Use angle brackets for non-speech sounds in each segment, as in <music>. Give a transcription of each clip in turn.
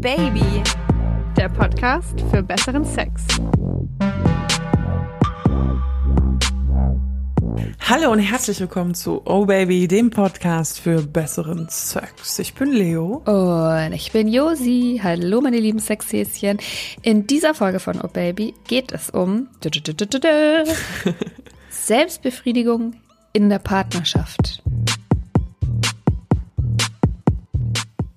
Baby, der Podcast für besseren Sex. Hallo und herzlich willkommen zu Oh Baby, dem Podcast für besseren Sex. Ich bin Leo. Und ich bin Josi. Hallo, meine lieben Sexhäschen. In dieser Folge von Oh Baby geht es um <laughs> Selbstbefriedigung in der Partnerschaft.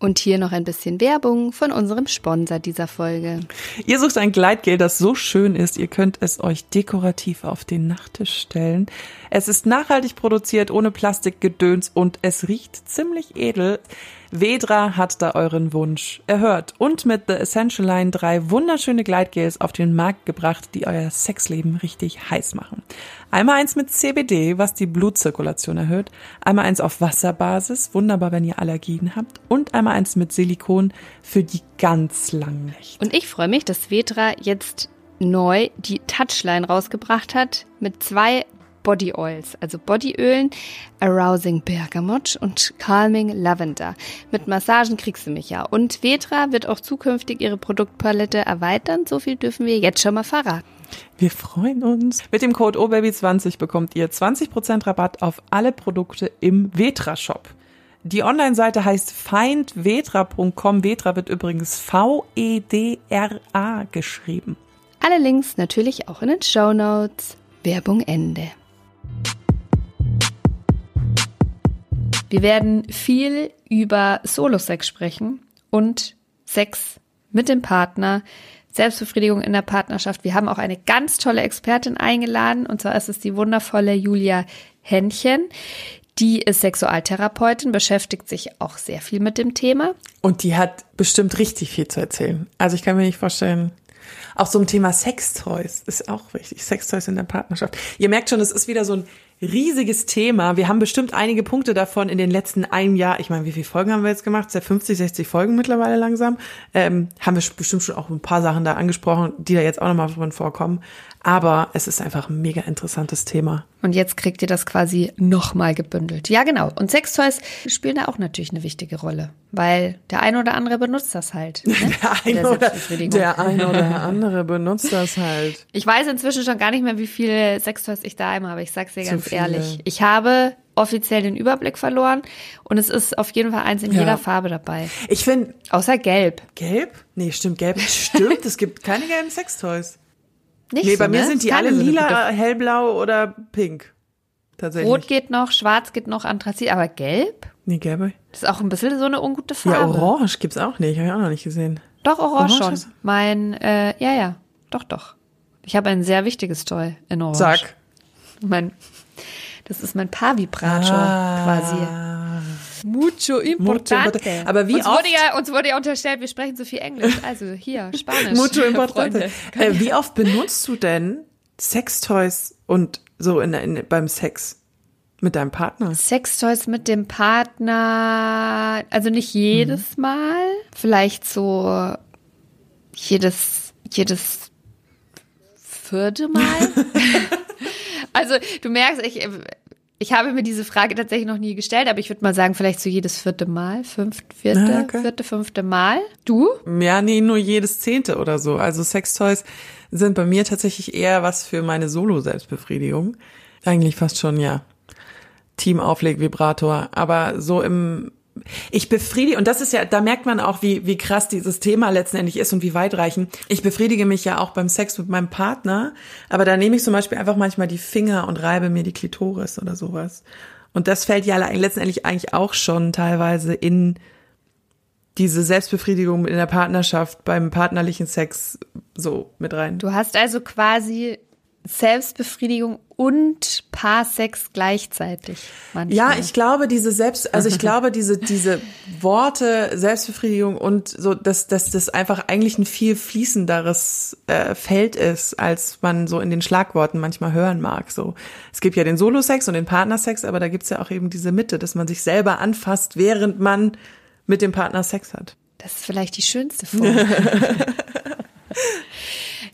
Und hier noch ein bisschen Werbung von unserem Sponsor dieser Folge. Ihr sucht ein Gleitgel, das so schön ist, ihr könnt es euch dekorativ auf den Nachttisch stellen. Es ist nachhaltig produziert, ohne Plastikgedöns und es riecht ziemlich edel. Vedra hat da euren Wunsch erhört und mit The Essential Line drei wunderschöne Gleitgels auf den Markt gebracht, die euer Sexleben richtig heiß machen. Einmal eins mit CBD, was die Blutzirkulation erhöht, einmal eins auf Wasserbasis, wunderbar, wenn ihr Allergien habt, und einmal eins mit Silikon für die ganz langen Nächte. Und ich freue mich, dass Vedra jetzt neu die Touchline rausgebracht hat mit zwei Body Oils, also Bodyölen, Arousing Bergamot und Calming Lavender. Mit Massagen kriegst du mich ja. Und Vetra wird auch zukünftig ihre Produktpalette erweitern. So viel dürfen wir jetzt schon mal verraten. Wir freuen uns. Mit dem Code OBABY20 bekommt ihr 20% Rabatt auf alle Produkte im Vetra Shop. Die Online-Seite heißt findvetra.com. Vetra wird übrigens V-E-D-R-A geschrieben. Alle Links natürlich auch in den Show Notes. Werbung Ende. Wir werden viel über Solo-Sex sprechen und Sex mit dem Partner, Selbstbefriedigung in der Partnerschaft. Wir haben auch eine ganz tolle Expertin eingeladen und zwar ist es die wundervolle Julia Händchen. Die ist Sexualtherapeutin, beschäftigt sich auch sehr viel mit dem Thema. Und die hat bestimmt richtig viel zu erzählen. Also ich kann mir nicht vorstellen, auch so ein Thema Sextoys ist auch wichtig. Sextoys in der Partnerschaft. Ihr merkt schon, es ist wieder so ein riesiges Thema. Wir haben bestimmt einige Punkte davon in den letzten einem Jahr. Ich meine, wie viele Folgen haben wir jetzt gemacht? Seit 50, 60 Folgen mittlerweile langsam. Ähm, haben wir bestimmt schon auch ein paar Sachen da angesprochen, die da jetzt auch nochmal drin vorkommen. Aber es ist einfach ein mega interessantes Thema. Und jetzt kriegt ihr das quasi nochmal gebündelt. Ja, genau. Und Sextoys spielen da auch natürlich eine wichtige Rolle, weil der eine oder andere benutzt das halt. <laughs> Ne? Der, eine oder, der eine oder andere benutzt das halt. <laughs> Ich weiß inzwischen schon gar nicht mehr, wie viele Sextoys ich daheim habe. Ich sag's dir ganz ehrlich. Ich habe offiziell den Überblick verloren und es ist auf jeden Fall eins in ja. jeder Farbe dabei. Ich finde. Außer gelb. Gelb? Nee, stimmt, gelb. Stimmt, es gibt keine gelben Sextoys. Nicht nee, so, bei mir ne? sind die alle lila, hellblau oder pink. Tatsächlich. Rot geht noch, schwarz geht noch, Anthrazit, aber gelb? Nee, gelb. Das ist auch ein bisschen so eine ungute Farbe. Ja, orange gibt's auch nicht, habe ich auch noch nicht gesehen. Doch, orange, orange schon. Mein, äh, ja, ja, doch, doch. Ich habe ein sehr wichtiges Toy in orange. Sag. Mein, das ist mein Paar-Vibrator ah. quasi. Mucho importante. Aber wie uns oft? Wurde ja, uns wurde ja unterstellt, wir sprechen so viel Englisch. Also hier, <laughs> Spanisch. Mucho importante. Äh, wie oft benutzt du denn Sextoys und so in, in, beim Sex? Mit deinem Partner? Sextoys mit dem Partner, also nicht jedes mhm. Mal, vielleicht so jedes, jedes vierte Mal. <laughs> <laughs> also du merkst, ich, ich habe mir diese Frage tatsächlich noch nie gestellt, aber ich würde mal sagen, vielleicht so jedes vierte Mal, fünfte, vierte, okay. vierte, fünfte Mal. Du? Ja, nee, nur jedes zehnte oder so. Also Sextoys sind bei mir tatsächlich eher was für meine Solo-Selbstbefriedigung. Eigentlich fast schon, ja. Team-Aufleg-Vibrator. Aber so im ich befriedige, und das ist ja, da merkt man auch, wie, wie krass dieses Thema letztendlich ist und wie weitreichend. Ich befriedige mich ja auch beim Sex mit meinem Partner, aber da nehme ich zum Beispiel einfach manchmal die Finger und reibe mir die Klitoris oder sowas. Und das fällt ja letztendlich eigentlich auch schon teilweise in diese Selbstbefriedigung in der Partnerschaft beim partnerlichen Sex so mit rein. Du hast also quasi Selbstbefriedigung und Paarsex gleichzeitig. Manchmal. Ja, ich glaube, diese Selbst, also ich glaube, diese, diese Worte Selbstbefriedigung und so, dass, dass das einfach eigentlich ein viel fließenderes äh, Feld ist, als man so in den Schlagworten manchmal hören mag. So, es gibt ja den Solo-Sex und den Partnersex, aber da gibt's ja auch eben diese Mitte, dass man sich selber anfasst, während man mit dem Partner Sex hat. Das ist vielleicht die schönste Form. <laughs>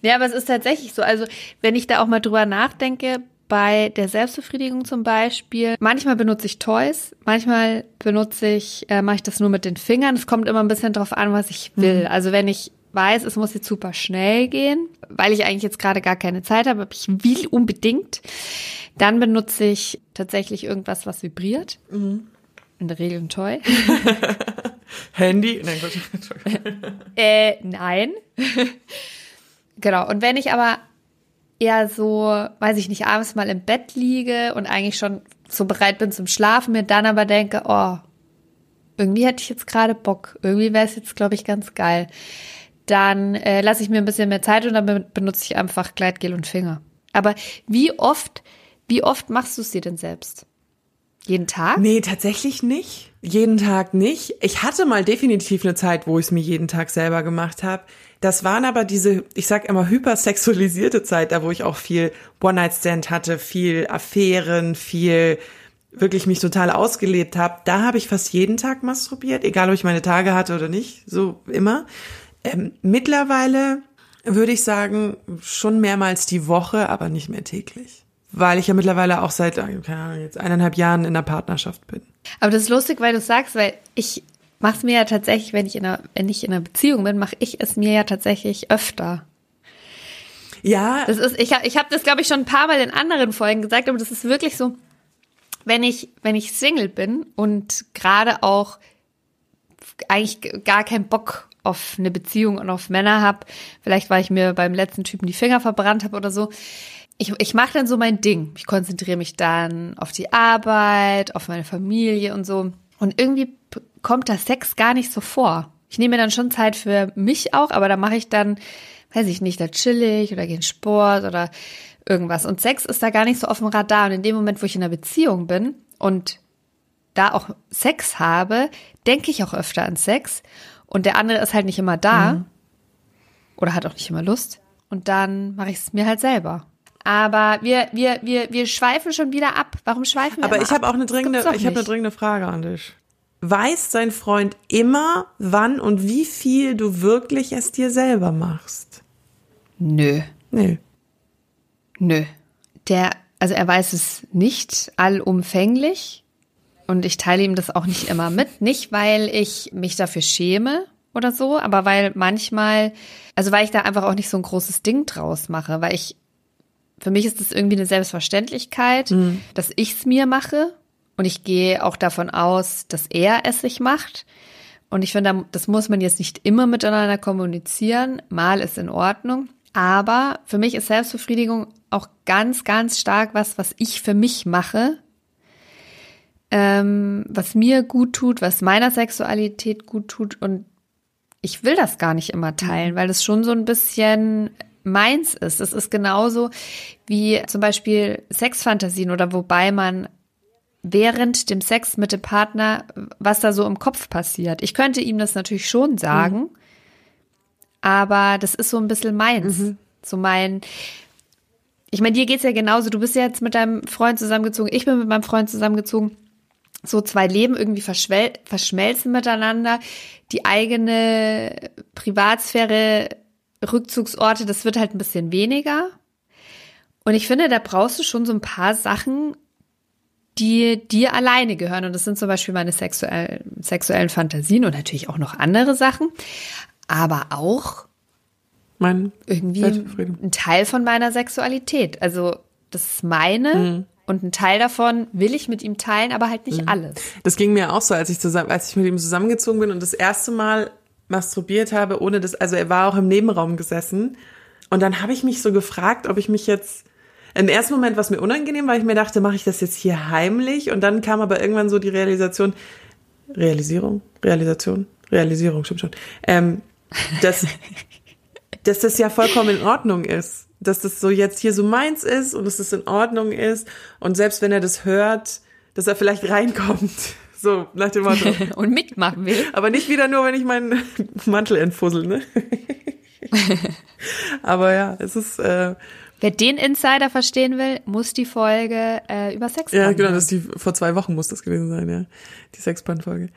Ja, aber es ist tatsächlich so. Also, wenn ich da auch mal drüber nachdenke, bei der Selbstbefriedigung zum Beispiel, manchmal benutze ich Toys, manchmal benutze ich, äh, mache ich das nur mit den Fingern. Es kommt immer ein bisschen drauf an, was ich will. Mhm. Also wenn ich weiß, es muss jetzt super schnell gehen, weil ich eigentlich jetzt gerade gar keine Zeit habe, aber ich will unbedingt, dann benutze ich tatsächlich irgendwas, was vibriert. Mhm. In der Regel ein Toy. <laughs> Handy? Nein, Gott. äh, nein. Genau. Und wenn ich aber eher so, weiß ich nicht, abends mal im Bett liege und eigentlich schon so bereit bin zum Schlafen, mir dann aber denke, oh, irgendwie hätte ich jetzt gerade Bock. Irgendwie wäre es jetzt, glaube ich, ganz geil. Dann äh, lasse ich mir ein bisschen mehr Zeit und dann benutze ich einfach Gleitgel und Finger. Aber wie oft, wie oft machst du es dir denn selbst? Jeden Tag? Nee, tatsächlich nicht. Jeden Tag nicht. Ich hatte mal definitiv eine Zeit, wo ich es mir jeden Tag selber gemacht habe. Das waren aber diese, ich sag immer, hypersexualisierte Zeit, da wo ich auch viel One-Night-Stand hatte, viel Affären, viel wirklich mich total ausgelebt habe. Da habe ich fast jeden Tag masturbiert, egal ob ich meine Tage hatte oder nicht, so immer. Ähm, mittlerweile würde ich sagen, schon mehrmals die Woche, aber nicht mehr täglich weil ich ja mittlerweile auch seit keine Ahnung, jetzt eineinhalb Jahren in einer Partnerschaft bin. Aber das ist lustig, weil du sagst, weil ich mache es mir ja tatsächlich, wenn ich in einer, wenn ich in einer Beziehung bin, mache ich es mir ja tatsächlich öfter. Ja. Das ist, ich habe ich hab das, glaube ich, schon ein paar Mal in anderen Folgen gesagt, aber das ist wirklich so, wenn ich, wenn ich Single bin und gerade auch eigentlich gar keinen Bock auf eine Beziehung und auf Männer habe, vielleicht weil ich mir beim letzten Typen die Finger verbrannt habe oder so, ich, ich mache dann so mein Ding. Ich konzentriere mich dann auf die Arbeit, auf meine Familie und so. Und irgendwie kommt das Sex gar nicht so vor. Ich nehme mir dann schon Zeit für mich auch, aber da mache ich dann, weiß ich nicht, da chill ich oder gehe in Sport oder irgendwas. Und Sex ist da gar nicht so auf dem Radar. Und in dem Moment, wo ich in einer Beziehung bin und da auch Sex habe, denke ich auch öfter an Sex. Und der andere ist halt nicht immer da mhm. oder hat auch nicht immer Lust. Und dann mache ich es mir halt selber. Aber wir, wir, wir, wir schweifen schon wieder ab. Warum schweifen wir Aber ich habe auch eine dringende, ich habe eine dringende Frage an dich. Weiß dein Freund immer, wann und wie viel du wirklich es dir selber machst? Nö. Nö. Nö. Der, also er weiß es nicht allumfänglich und ich teile ihm das auch nicht immer mit. Nicht, weil ich mich dafür schäme oder so, aber weil manchmal, also weil ich da einfach auch nicht so ein großes Ding draus mache, weil ich für mich ist es irgendwie eine Selbstverständlichkeit, mhm. dass ich es mir mache. Und ich gehe auch davon aus, dass er es sich macht. Und ich finde, das muss man jetzt nicht immer miteinander kommunizieren. Mal ist in Ordnung. Aber für mich ist Selbstbefriedigung auch ganz, ganz stark was, was ich für mich mache. Ähm, was mir gut tut, was meiner Sexualität gut tut. Und ich will das gar nicht immer teilen, weil es schon so ein bisschen meins ist. Es ist genauso wie zum Beispiel Sexfantasien oder wobei man während dem Sex mit dem Partner, was da so im Kopf passiert. Ich könnte ihm das natürlich schon sagen, mhm. aber das ist so ein bisschen meins. Mhm. So mein, ich meine, dir geht's ja genauso. Du bist ja jetzt mit deinem Freund zusammengezogen, ich bin mit meinem Freund zusammengezogen. So zwei Leben irgendwie verschmelzen miteinander. Die eigene Privatsphäre Rückzugsorte, das wird halt ein bisschen weniger. Und ich finde, da brauchst du schon so ein paar Sachen, die dir alleine gehören. Und das sind zum Beispiel meine sexuell, sexuellen Fantasien und natürlich auch noch andere Sachen. Aber auch mein irgendwie ein Teil von meiner Sexualität. Also das ist meine mhm. und ein Teil davon will ich mit ihm teilen, aber halt nicht mhm. alles. Das ging mir auch so, als ich zusammen, als ich mit ihm zusammengezogen bin und das erste Mal masturbiert habe, ohne das, also er war auch im Nebenraum gesessen. Und dann habe ich mich so gefragt, ob ich mich jetzt, im ersten Moment war es mir unangenehm, weil ich mir dachte, mache ich das jetzt hier heimlich? Und dann kam aber irgendwann so die Realisation, Realisierung, Realisation, Realisierung, stimmt schon, ähm, dass, <laughs> dass das ja vollkommen in Ordnung ist. Dass das so jetzt hier so meins ist und dass das in Ordnung ist. Und selbst wenn er das hört, dass er vielleicht reinkommt. So, nach dem Motto. <laughs> Und mitmachen will. Aber nicht wieder nur, wenn ich meinen <laughs> Mantel entfussel, ne? <laughs> Aber ja, es ist. Äh, Wer den Insider verstehen will, muss die Folge äh, über Sex Ja, genau, das ist die, vor zwei Wochen muss das gewesen sein, ja. Die Sexband-Folge.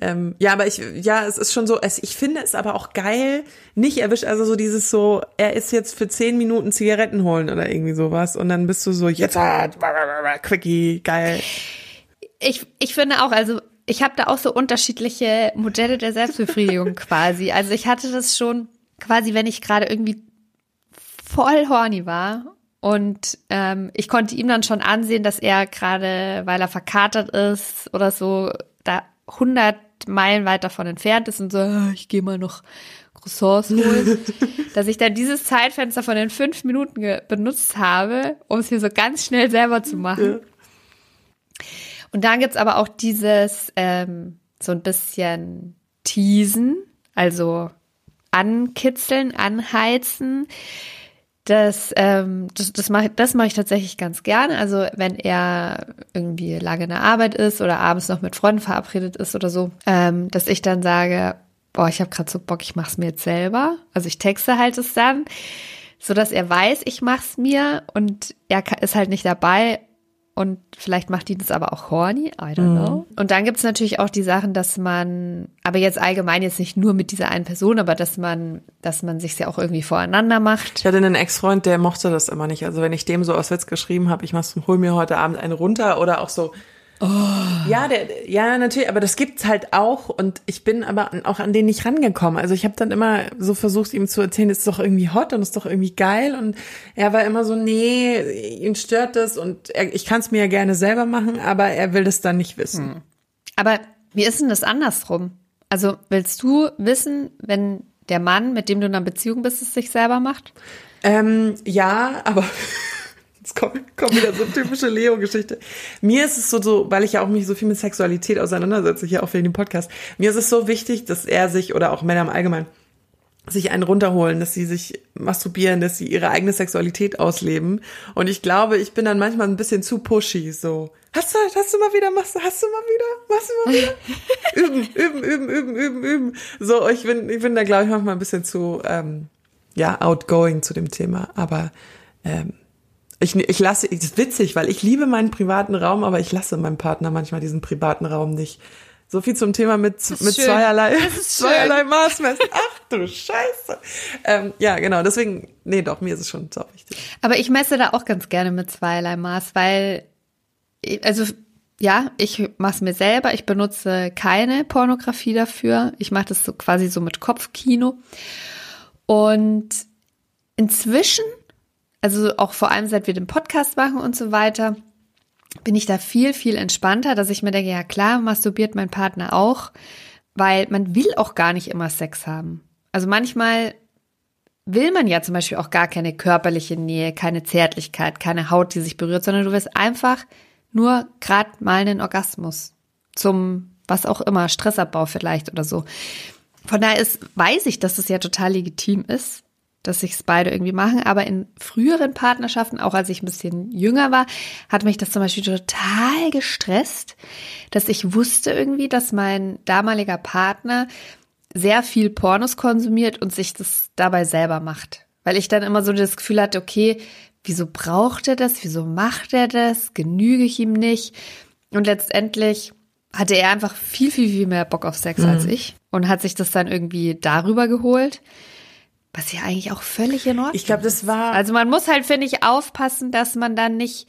Ähm, ja, aber ich, ja, es ist schon so, es, ich finde es aber auch geil, nicht erwischt, also so dieses so, er ist jetzt für zehn Minuten Zigaretten holen oder irgendwie sowas und dann bist du so, jetzt hat, Quickie, geil. Ich, ich finde auch, also ich habe da auch so unterschiedliche Modelle der Selbstbefriedigung <laughs> quasi. Also ich hatte das schon quasi, wenn ich gerade irgendwie voll horny war und ähm, ich konnte ihm dann schon ansehen, dass er gerade, weil er verkatert ist oder so, da 100 Meilen weit davon entfernt ist und so, ah, ich gehe mal noch Croissants holen, <laughs> dass ich dann dieses Zeitfenster von den fünf Minuten benutzt habe, um es mir so ganz schnell selber zu machen. Ja. Und dann gibt's aber auch dieses ähm, so ein bisschen teasen, also ankitzeln, anheizen. Das, ähm, das, das mache das mach ich tatsächlich ganz gerne. Also wenn er irgendwie lange in der Arbeit ist oder abends noch mit Freunden verabredet ist oder so, ähm, dass ich dann sage, boah, ich habe gerade so Bock, ich mach's mir jetzt selber. Also ich texte halt es dann, so dass er weiß, ich mach's mir und er ist halt nicht dabei und vielleicht macht die das aber auch horny, I don't know. Mhm. Und dann gibt's natürlich auch die Sachen, dass man, aber jetzt allgemein jetzt nicht nur mit dieser einen Person, aber dass man, dass man sich ja auch irgendwie voreinander macht. Ich hatte einen Ex-Freund, der mochte das immer nicht. Also wenn ich dem so aus Witz geschrieben habe, ich mach's, hol mir heute Abend eine runter oder auch so, Oh. Ja, der, ja, natürlich, aber das gibt's halt auch und ich bin aber auch an den nicht rangekommen. Also ich habe dann immer so versucht, ihm zu erzählen, ist doch irgendwie hot und ist doch irgendwie geil und er war immer so, nee, ihn stört das und er, ich kann es mir ja gerne selber machen, aber er will das dann nicht wissen. Hm. Aber wie ist denn das andersrum? Also willst du wissen, wenn der Mann, mit dem du in einer Beziehung bist, es sich selber macht? Ähm, ja, aber <laughs> Jetzt kommt, kommt wieder so eine typische Leo-Geschichte. Mir ist es so, so, weil ich ja auch mich so viel mit Sexualität auseinandersetze, hier auch für den Podcast. Mir ist es so wichtig, dass er sich, oder auch Männer im Allgemeinen, sich einen runterholen, dass sie sich masturbieren, dass sie ihre eigene Sexualität ausleben. Und ich glaube, ich bin dann manchmal ein bisschen zu pushy, so. Hast du, hast du mal wieder, machst du, hast du mal wieder, machst du mal wieder? <laughs> üben, üben, üben, üben, üben, üben. So, ich bin, ich bin da, glaube ich, manchmal ein bisschen zu, ähm, ja, outgoing zu dem Thema. Aber, ähm, ich, ich lasse, das ist witzig, weil ich liebe meinen privaten Raum, aber ich lasse meinem Partner manchmal diesen privaten Raum nicht. So viel zum Thema mit, mit schön. zweierlei, zweierlei Maßmessen. Ach du Scheiße. Ähm, ja, genau, deswegen, nee, doch, mir ist es schon so wichtig. Aber ich messe da auch ganz gerne mit zweierlei Maß, weil, also, ja, ich mache es mir selber. Ich benutze keine Pornografie dafür. Ich mache das so quasi so mit Kopfkino. Und inzwischen also auch vor allem seit wir den Podcast machen und so weiter, bin ich da viel, viel entspannter, dass ich mir denke, ja klar, masturbiert mein Partner auch, weil man will auch gar nicht immer Sex haben. Also manchmal will man ja zum Beispiel auch gar keine körperliche Nähe, keine Zärtlichkeit, keine Haut, die sich berührt, sondern du willst einfach nur gerade mal einen Orgasmus zum was auch immer, Stressabbau vielleicht oder so. Von daher ist, weiß ich, dass es ja total legitim ist, dass sich beide irgendwie machen. Aber in früheren Partnerschaften, auch als ich ein bisschen jünger war, hat mich das zum Beispiel total gestresst, dass ich wusste irgendwie, dass mein damaliger Partner sehr viel Pornos konsumiert und sich das dabei selber macht. Weil ich dann immer so das Gefühl hatte, okay, wieso braucht er das? Wieso macht er das? Genüge ich ihm nicht? Und letztendlich hatte er einfach viel, viel, viel mehr Bock auf Sex mhm. als ich und hat sich das dann irgendwie darüber geholt. Was ja eigentlich auch völlig in Ordnung Ich glaube, das war. Also man muss halt, finde ich, aufpassen, dass man dann nicht,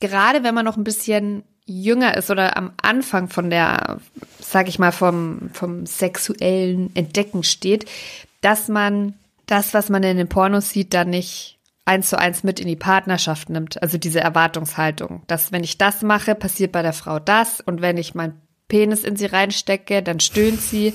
gerade wenn man noch ein bisschen jünger ist oder am Anfang von der, sag ich mal, vom, vom sexuellen Entdecken steht, dass man das, was man in den Pornos sieht, dann nicht eins zu eins mit in die Partnerschaft nimmt. Also diese Erwartungshaltung, dass wenn ich das mache, passiert bei der Frau das und wenn ich meinen Penis in sie reinstecke, dann stöhnt sie.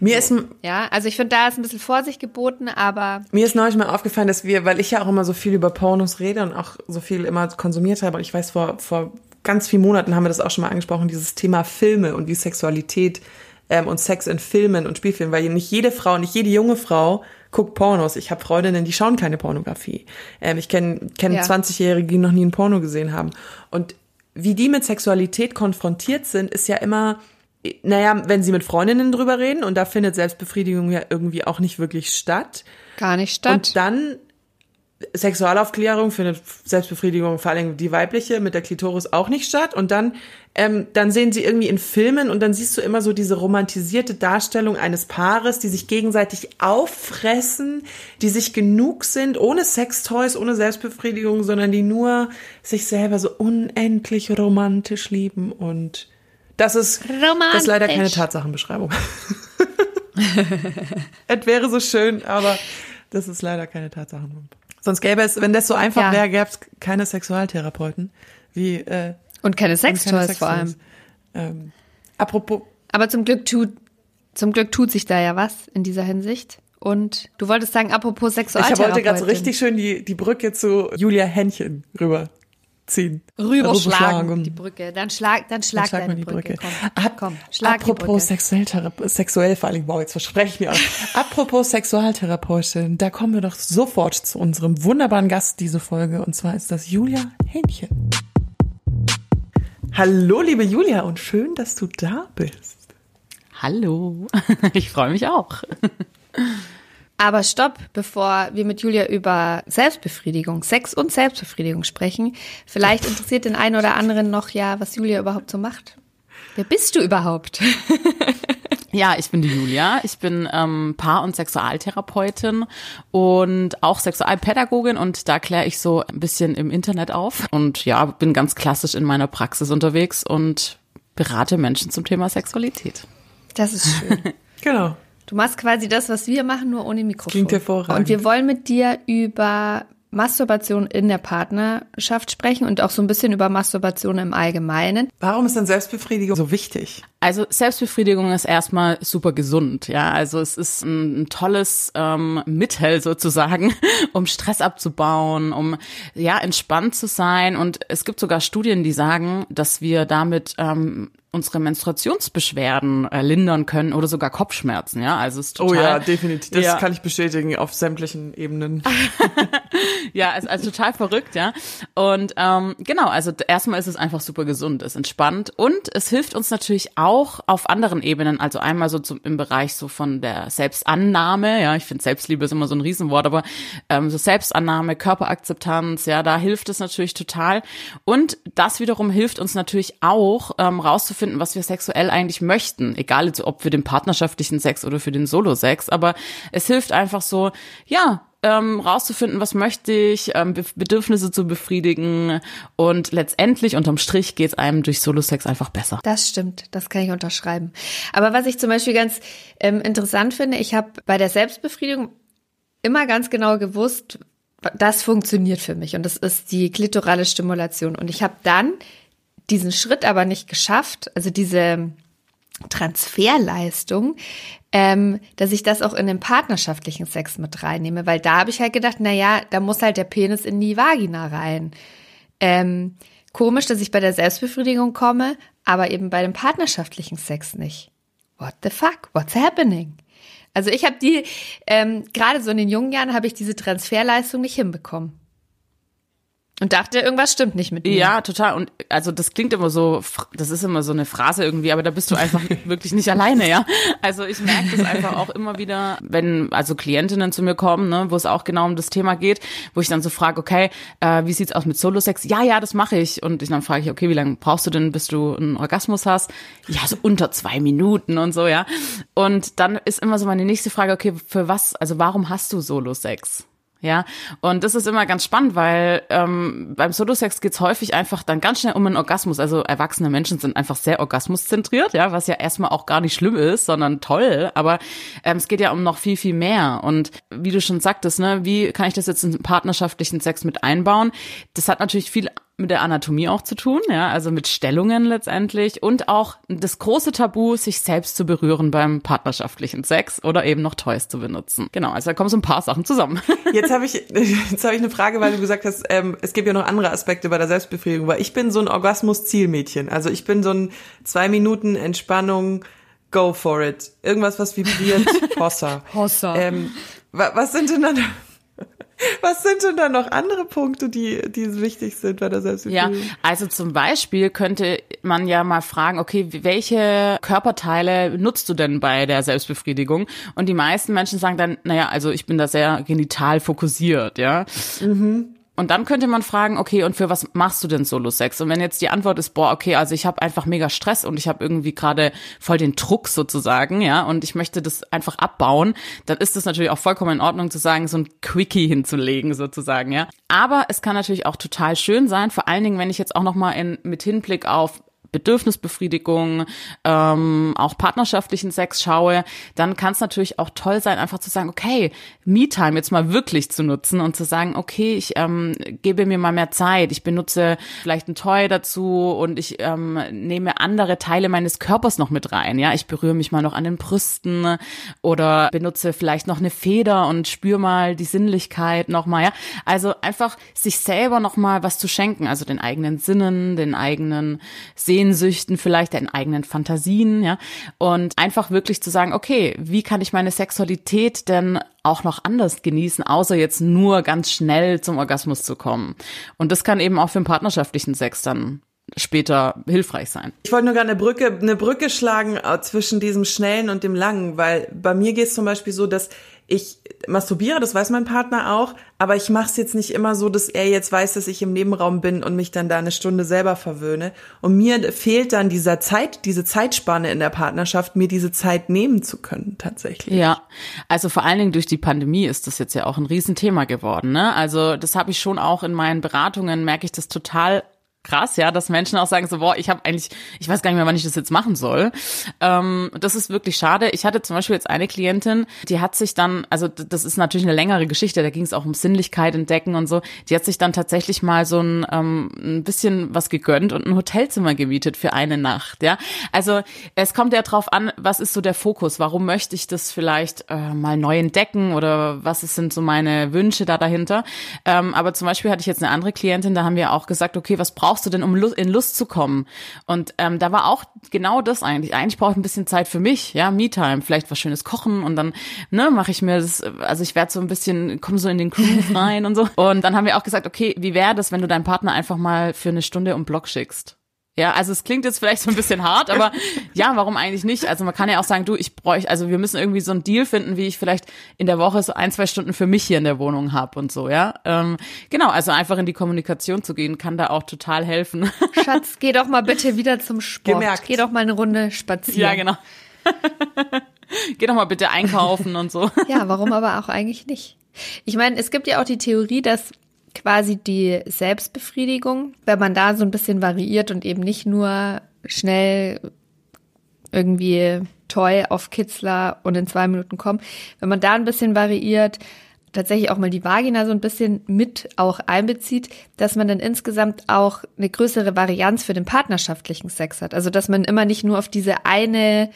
Mir ist ja, also ich finde, da ist ein bisschen Vorsicht geboten, aber mir ist neulich mal aufgefallen, dass wir, weil ich ja auch immer so viel über Pornos rede und auch so viel immer konsumiert habe, und ich weiß vor vor ganz vielen Monaten haben wir das auch schon mal angesprochen, dieses Thema Filme und wie Sexualität ähm, und Sex in Filmen und Spielfilmen, weil nicht jede Frau, nicht jede junge Frau guckt Pornos. Ich habe Freundinnen, die schauen keine Pornografie. Ähm, ich kenne kenn ja. 20-Jährige, die noch nie ein Porno gesehen haben. Und wie die mit Sexualität konfrontiert sind, ist ja immer naja, wenn sie mit Freundinnen drüber reden und da findet Selbstbefriedigung ja irgendwie auch nicht wirklich statt. Gar nicht statt. Und dann Sexualaufklärung findet Selbstbefriedigung, vor allem die weibliche, mit der Klitoris auch nicht statt. Und dann, ähm, dann sehen sie irgendwie in Filmen und dann siehst du immer so diese romantisierte Darstellung eines Paares, die sich gegenseitig auffressen, die sich genug sind, ohne Sextoys, ohne Selbstbefriedigung, sondern die nur sich selber so unendlich romantisch lieben. Und das ist, das ist leider keine Tatsachenbeschreibung. <laughs> es wäre so schön, aber das ist leider keine Tatsache. Sonst gäbe es, wenn das so einfach ja. wäre, gäbe es keine Sexualtherapeuten. Wie, äh, und keine Sextoys Sex vor allem. Ähm, apropos. Aber zum Glück tut, zum Glück tut sich da ja was in dieser Hinsicht. Und du wolltest sagen, apropos Sexualtherapeutin. Ich wollte gerade so richtig schön die, die Brücke zu Julia Händchen rüber ziehen. Rüberschlagen die Brücke. Dann schlag, dann schlag, dann schlag deine die Brücke. Brücke. Komm, Ab, komm, schlag apropos sexuell, sexuell vor allem, wow, jetzt verspreche ich mir auch. <laughs> apropos Sexualtherapeutin, da kommen wir doch sofort zu unserem wunderbaren Gast diese Folge und zwar ist das Julia Hähnchen. Hallo, liebe Julia und schön, dass du da bist. Hallo, <laughs> ich freue mich auch. <laughs> Aber stopp, bevor wir mit Julia über Selbstbefriedigung, Sex und Selbstbefriedigung sprechen. Vielleicht interessiert den einen oder anderen noch ja, was Julia überhaupt so macht. Wer bist du überhaupt? <laughs> Ja, ich bin die Julia. Ich bin ähm, Paar- und Sexualtherapeutin und auch Sexualpädagogin und da kläre ich so ein bisschen im Internet auf und ja, bin ganz klassisch in meiner Praxis unterwegs und berate Menschen zum Thema Sexualität. Das ist schön. <laughs> genau. Du machst quasi das, was wir machen, nur ohne Mikrofon. Klingt hervorragend. Und wir wollen mit dir über Masturbation in der Partnerschaft sprechen und auch so ein bisschen über Masturbation im Allgemeinen. Warum ist denn Selbstbefriedigung so wichtig? Also Selbstbefriedigung ist erstmal super gesund, ja. Also es ist ein, ein tolles ähm, Mittel sozusagen, <laughs> um Stress abzubauen, um ja entspannt zu sein. Und es gibt sogar Studien, die sagen, dass wir damit ähm, unsere Menstruationsbeschwerden äh, lindern können oder sogar Kopfschmerzen, ja. Also ist total, Oh ja, definitiv. Das ja. kann ich bestätigen auf sämtlichen Ebenen. <laughs> ja, also, also total verrückt, ja. Und ähm, genau, also erstmal ist es einfach super gesund, es entspannt und es hilft uns natürlich auch auf anderen Ebenen. Also einmal so zum, im Bereich so von der Selbstannahme, ja. Ich finde Selbstliebe ist immer so ein Riesenwort, aber ähm, so Selbstannahme, Körperakzeptanz, ja, da hilft es natürlich total. Und das wiederum hilft uns natürlich auch ähm, rauszufinden rauszufinden, was wir sexuell eigentlich möchten. Egal jetzt, ob für den partnerschaftlichen Sex oder für den Solo-Sex. Aber es hilft einfach so, ja, ähm, rauszufinden, was möchte ich, ähm, Bedürfnisse zu befriedigen und letztendlich unterm Strich geht es einem durch Solo-Sex einfach besser. Das stimmt, das kann ich unterschreiben. Aber was ich zum Beispiel ganz ähm, interessant finde, ich habe bei der Selbstbefriedigung immer ganz genau gewusst, das funktioniert für mich und das ist die klitorale Stimulation und ich habe dann diesen Schritt aber nicht geschafft, also diese Transferleistung, ähm, dass ich das auch in den partnerschaftlichen Sex mit reinnehme, weil da habe ich halt gedacht, na ja, da muss halt der Penis in die Vagina rein. Ähm, komisch, dass ich bei der Selbstbefriedigung komme, aber eben bei dem partnerschaftlichen Sex nicht. What the fuck? What's happening? Also ich habe die, ähm, gerade so in den jungen Jahren habe ich diese Transferleistung nicht hinbekommen. Und dachte, irgendwas stimmt nicht mit mir. Ja, total. Und also das klingt immer so, das ist immer so eine Phrase irgendwie, aber da bist du einfach <laughs> wirklich nicht alleine, ja. Also ich merke das einfach auch immer wieder, wenn also Klientinnen zu mir kommen, ne, wo es auch genau um das Thema geht, wo ich dann so frage, okay, äh, wie sieht's aus mit Solo-Sex? Ja, ja, das mache ich. Und ich dann frage ich, okay, wie lange brauchst du denn, bis du einen Orgasmus hast? Ja, so unter zwei Minuten und so, ja. Und dann ist immer so meine nächste Frage, okay, für was, also warum hast du Solo-Sex? Ja, und das ist immer ganz spannend, weil ähm, beim Solo-Sex geht's häufig einfach dann ganz schnell um einen Orgasmus. Also erwachsene Menschen sind einfach sehr orgasmuszentriert, ja, was ja erstmal auch gar nicht schlimm ist, sondern toll. Aber ähm, es geht ja um noch viel, viel mehr. Und wie du schon sagtest, ne, wie kann ich das jetzt in partnerschaftlichen Sex mit einbauen? Das hat natürlich viel mit der Anatomie auch zu tun, ja, also mit Stellungen letztendlich und auch das große Tabu, sich selbst zu berühren beim partnerschaftlichen Sex oder eben noch Toys zu benutzen. Genau, also da kommen so ein paar Sachen zusammen. <laughs> Jetzt habe ich <laughs> jetzt habe ich eine Frage, weil du gesagt hast, ähm, es gibt ja noch andere Aspekte bei der Selbstbefriedigung, weil ich bin so ein Orgasmus-Zielmädchen. Also ich bin so ein zwei Minuten Entspannung, go for it. Irgendwas, was vibriert, <laughs> Hossa. Hossa. Ähm, was sind denn dann Was sind denn da noch andere Punkte, die, die wichtig sind bei der Selbstbefriedigung? Ja, also zum Beispiel könnte man ja mal fragen, okay, welche Körperteile nutzt du denn bei der Selbstbefriedigung? Und die meisten Menschen sagen dann, naja, also ich bin da sehr genital fokussiert, ja. Mhm. Und dann könnte man fragen, okay, und für was machst du denn Solo-Sex? Und wenn jetzt die Antwort ist, boah, okay, also ich habe einfach mega Stress und ich habe irgendwie gerade voll den Druck sozusagen, ja, und ich möchte das einfach abbauen, dann ist es natürlich auch vollkommen in Ordnung zu sagen, so ein Quickie hinzulegen sozusagen, ja. Aber es kann natürlich auch total schön sein, vor allen Dingen, wenn ich jetzt auch noch mal in, mit Hinblick auf Bedürfnisbefriedigung, ähm, auch partnerschaftlichen Sex schaue, dann kann es natürlich auch toll sein, einfach zu sagen, okay, Me-Time jetzt mal wirklich zu nutzen und zu sagen, okay, ich ähm, gebe mir mal mehr Zeit, ich benutze vielleicht ein Toy dazu und ich ähm, nehme andere Teile meines Körpers noch mit rein. Ja, ich berühre mich mal noch an den Brüsten oder benutze vielleicht noch eine Feder und spüre mal die Sinnlichkeit nochmal. Ja, also einfach sich selber nochmal was zu schenken, also den eigenen Sinnen, den eigenen Sehen Sehnsüchten, vielleicht den eigenen Fantasien, ja. Und einfach wirklich zu sagen, okay, wie kann ich meine Sexualität denn auch noch anders genießen, außer jetzt nur ganz schnell zum Orgasmus zu kommen. Und das kann eben auch für den partnerschaftlichen Sex dann später hilfreich sein. Ich wollte nur gerne eine Brücke, eine Brücke schlagen äh, zwischen diesem Schnellen und dem Langen, weil bei mir geht es zum Beispiel so, dass ich masturbiere, das weiß mein Partner auch, aber ich mache es jetzt nicht immer so, dass er jetzt weiß, dass ich im Nebenraum bin und mich dann da eine Stunde selber verwöhne. Und mir fehlt dann dieser Zeit, diese Zeitspanne in der Partnerschaft, mir diese Zeit nehmen zu können tatsächlich. Ja, also vor allen Dingen durch die Pandemie ist das jetzt ja auch ein Riesenthema geworden. Ne? Also das habe ich schon auch in meinen Beratungen, merke ich das total krass, ja, dass Menschen auch sagen so, boah, ich habe eigentlich, ich weiß gar nicht mehr, wann ich das jetzt machen soll. Ähm, das ist wirklich schade. Ich hatte zum Beispiel jetzt eine Klientin, die hat sich dann, also das ist natürlich eine längere Geschichte, da ging es auch um Sinnlichkeit entdecken und so. Die hat sich dann tatsächlich mal so ein, ähm, ein bisschen was gegönnt und ein Hotelzimmer gemietet für eine Nacht, ja. Also es kommt ja drauf an, was ist so der Fokus? Warum möchte ich das vielleicht äh, mal neu entdecken oder was sind so meine Wünsche da dahinter? Ähm, aber zum Beispiel hatte ich jetzt eine andere Klientin, da haben wir auch gesagt, okay, was braucht brauchst du denn, um in Lust zu kommen? Und ähm, da war auch genau das eigentlich. Eigentlich brauche ich ein bisschen Zeit für mich, ja, Me-Time, vielleicht was Schönes kochen und dann ne, mache ich mir das, also ich werde so ein bisschen, komme so in den Groove rein und so. <laughs> Und dann haben wir auch gesagt, okay, wie wäre das, wenn du deinen Partner einfach mal für eine Stunde um Block schickst? Ja, also es klingt jetzt vielleicht so ein bisschen hart, aber <laughs> ja, warum eigentlich nicht? Also man kann ja auch sagen, du, ich bräuchte, also wir müssen irgendwie so einen Deal finden, wie ich vielleicht in der Woche so ein, zwei Stunden für mich hier in der Wohnung hab und so, ja. Ähm, genau, also einfach in die Kommunikation zu gehen, kann da auch total helfen. <laughs> Schatz, geh doch mal bitte wieder zum Sport. Gemerkt. Geh doch mal eine Runde spazieren. Ja, genau. <laughs> geh doch mal bitte einkaufen und so. Ja, warum aber auch eigentlich nicht? Ich meine, es gibt ja auch die Theorie, dass quasi die Selbstbefriedigung, wenn man da so ein bisschen variiert und eben nicht nur schnell irgendwie toll auf Kitzler und in zwei Minuten kommen, wenn man da ein bisschen variiert, tatsächlich auch mal die Vagina so ein bisschen mit auch einbezieht, dass man dann insgesamt auch eine größere Varianz für den partnerschaftlichen Sex hat. Also dass man immer nicht nur auf diese eine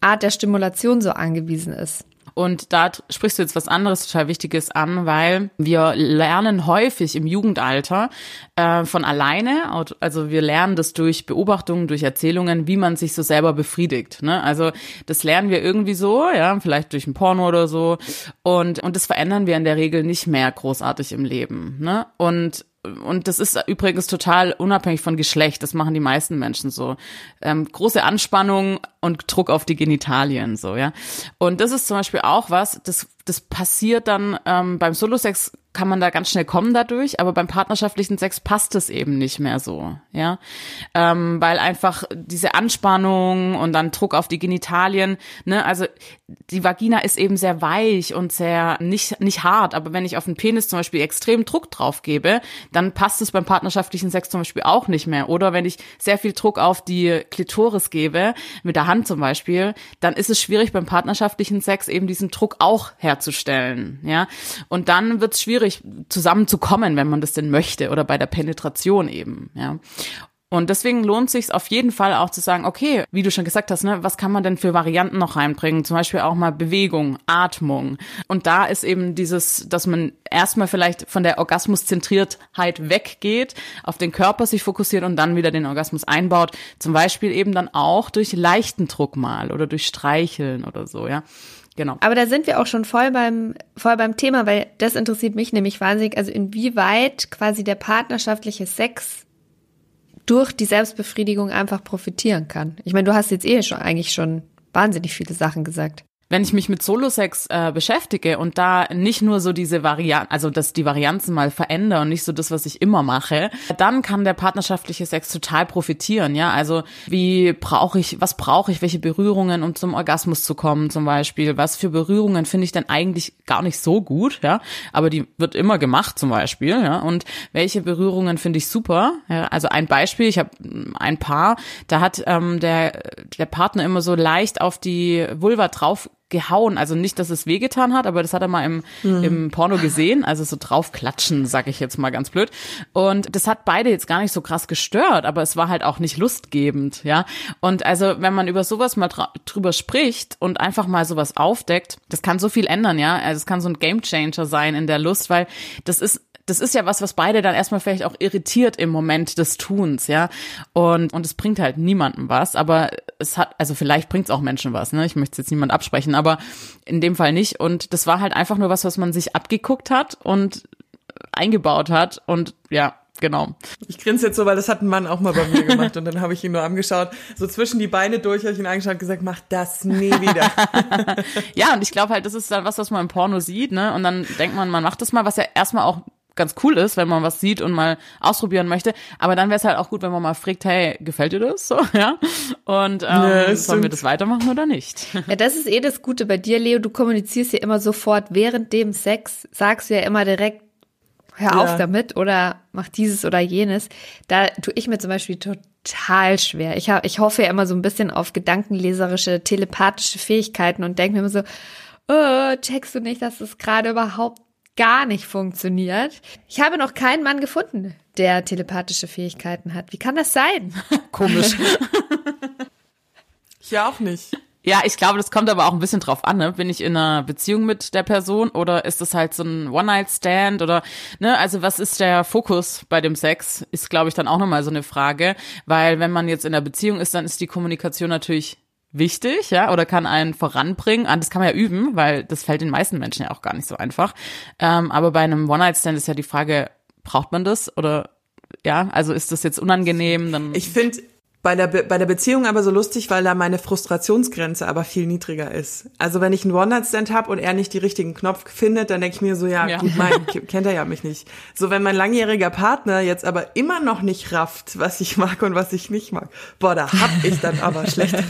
Art der Stimulation so angewiesen ist. Und da sprichst du jetzt was anderes total Wichtiges an, weil wir lernen häufig im Jugendalter äh, von alleine, also wir lernen das durch Beobachtungen, durch Erzählungen, wie man sich so selber befriedigt. Ne? Also das lernen wir irgendwie so, ja, vielleicht durch ein Porno oder so. Und, und das verändern wir in der Regel nicht mehr großartig im Leben. Ne? Und und das ist übrigens total unabhängig von Geschlecht. Das machen die meisten Menschen so. Ähm, große Anspannung und Druck auf die Genitalien, so, ja. Und das ist zum Beispiel auch was, das, das passiert dann ähm, beim Solo-Sex kann man da ganz schnell kommen dadurch, aber beim partnerschaftlichen Sex passt es eben nicht mehr so, ja, ähm, weil einfach diese Anspannung und dann Druck auf die Genitalien, ne, also die Vagina ist eben sehr weich und sehr nicht nicht hart, aber wenn ich auf den Penis zum Beispiel extrem Druck drauf gebe, dann passt es beim partnerschaftlichen Sex zum Beispiel auch nicht mehr. Oder wenn ich sehr viel Druck auf die Klitoris gebe, mit der Hand zum Beispiel, dann ist es schwierig beim partnerschaftlichen Sex eben diesen Druck auch herzustellen, ja, und dann wird es schwierig schwierig zusammenzukommen, wenn man das denn möchte oder bei der Penetration eben, ja. Und deswegen lohnt sich auf jeden Fall auch zu sagen, okay, wie du schon gesagt hast, ne, was kann man denn für Varianten noch reinbringen? Zum Beispiel auch mal Bewegung, Atmung. Und da ist eben dieses, dass man erstmal vielleicht von der Orgasmuszentriertheit weggeht, auf den Körper sich fokussiert und dann wieder den Orgasmus einbaut. Zum Beispiel eben dann auch durch leichten Druck mal oder durch Streicheln oder so, ja. Genau. Aber da sind wir auch schon voll beim, voll beim Thema, weil das interessiert mich nämlich wahnsinnig. Also inwieweit quasi der partnerschaftliche Sex durch die Selbstbefriedigung einfach profitieren kann. Ich meine, du hast jetzt eh schon eigentlich schon wahnsinnig viele Sachen gesagt wenn ich mich mit Solo-Sex äh, beschäftige und da nicht nur so diese Varianten, also dass die Varianzen mal verändern und nicht so das, was ich immer mache, dann kann der partnerschaftliche Sex total profitieren, ja. Also wie brauche ich, was brauche ich, welche Berührungen, um zum Orgasmus zu kommen, zum Beispiel. Was für Berührungen finde ich denn eigentlich gar nicht so gut, ja. Aber die wird immer gemacht, zum Beispiel, ja. Und welche Berührungen finde ich super? Ja? Also ein Beispiel, ich habe ein Paar, da hat ähm, der, der Partner immer so leicht auf die Vulva drauf gehauen. Also nicht, dass es wehgetan hat, aber das hat er mal im, mhm. im Porno gesehen. Also so draufklatschen, sag ich jetzt mal ganz blöd. Und das hat beide jetzt gar nicht so krass gestört, aber es war halt auch nicht lustgebend, ja. Und also, wenn man über sowas mal drüber spricht und einfach mal sowas aufdeckt, das kann so viel ändern, ja. Also es kann so ein Gamechanger sein in der Lust, weil das ist das ist ja was, was beide dann erstmal vielleicht auch irritiert im Moment des Tuns, ja. Und, und es bringt halt niemandem was, aber es hat, also vielleicht bringt es auch Menschen was, ne? Ich möchte jetzt niemand absprechen, aber in dem Fall nicht. Und das war halt einfach nur was, was man sich abgeguckt hat und eingebaut hat und ja, genau. Ich grinse jetzt so, weil das hat ein Mann auch mal bei mir <laughs> gemacht und dann habe ich ihn nur angeschaut, so zwischen die Beine durch habe ich ihn angeschaut und gesagt, mach das nie wieder. <laughs> ja, und ich glaube halt, das ist dann was, was man im Porno sieht, ne? Und dann denkt man, man macht das mal, was ja erstmal auch ganz cool ist, wenn man was sieht und mal ausprobieren möchte. Aber dann wäre es halt auch gut, wenn man mal fragt, hey, gefällt dir das <laughs> so? Ja. Und ähm, ja, sollen wir das weitermachen oder nicht? <laughs> Ja, das ist eh das Gute bei dir, Leo. Du kommunizierst ja immer sofort während dem Sex, sagst du ja immer direkt, hör ja. auf damit oder mach dieses oder jenes. Da tue ich mir zum Beispiel total schwer. Ich, hab, ich hoffe ja immer so ein bisschen auf gedankenleserische, telepathische Fähigkeiten und denke mir immer so, oh, checkst du nicht, dass es gerade überhaupt gar nicht funktioniert. Ich habe noch keinen Mann gefunden, der telepathische Fähigkeiten hat. Wie kann das sein? <laughs> Komisch. ich auch nicht. Ja, ich glaube, das kommt aber auch ein bisschen drauf an, ne? Bin ich in einer Beziehung mit der Person oder ist das halt so ein One-Night-Stand oder, ne? Also was ist der Fokus bei dem Sex? Ist, glaube ich, dann auch nochmal so eine Frage, weil wenn man jetzt in einer Beziehung ist, dann ist die Kommunikation natürlich wichtig, ja, oder kann einen voranbringen. Ah, das kann man ja üben, weil das fällt den meisten Menschen ja auch gar nicht so einfach. Ähm, aber bei einem One-Night-Stand ist ja die Frage, braucht man das oder ja, also ist das jetzt unangenehm? Dann ich finde bei der, Be bei der Beziehung aber so lustig, weil da meine Frustrationsgrenze aber viel niedriger ist. Also wenn ich einen One-Night-Stand habe und er nicht die richtigen Knopf findet, dann denke ich mir so, ja, ja. gut, mein, <laughs> kennt er ja mich nicht. So, wenn mein langjähriger Partner jetzt aber immer noch nicht rafft, was ich mag und was ich nicht mag, boah, da hab ich dann aber <laughs> schlechte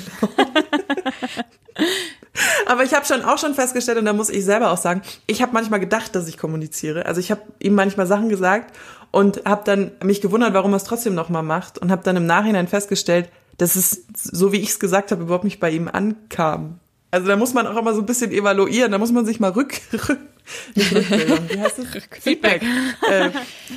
Aber ich habe schon auch schon festgestellt und da muss ich selber auch sagen, ich habe manchmal gedacht, dass ich kommuniziere. Also ich habe ihm manchmal Sachen gesagt und habe dann mich gewundert, warum er es trotzdem nochmal macht und habe dann im Nachhinein festgestellt, dass es, so wie ich es gesagt habe, überhaupt nicht bei ihm ankam. Also da muss man auch immer so ein bisschen evaluieren, da muss man sich mal rück, <laughs> rück nicht Rückbildung, wie heißt das? Feedback. Äh,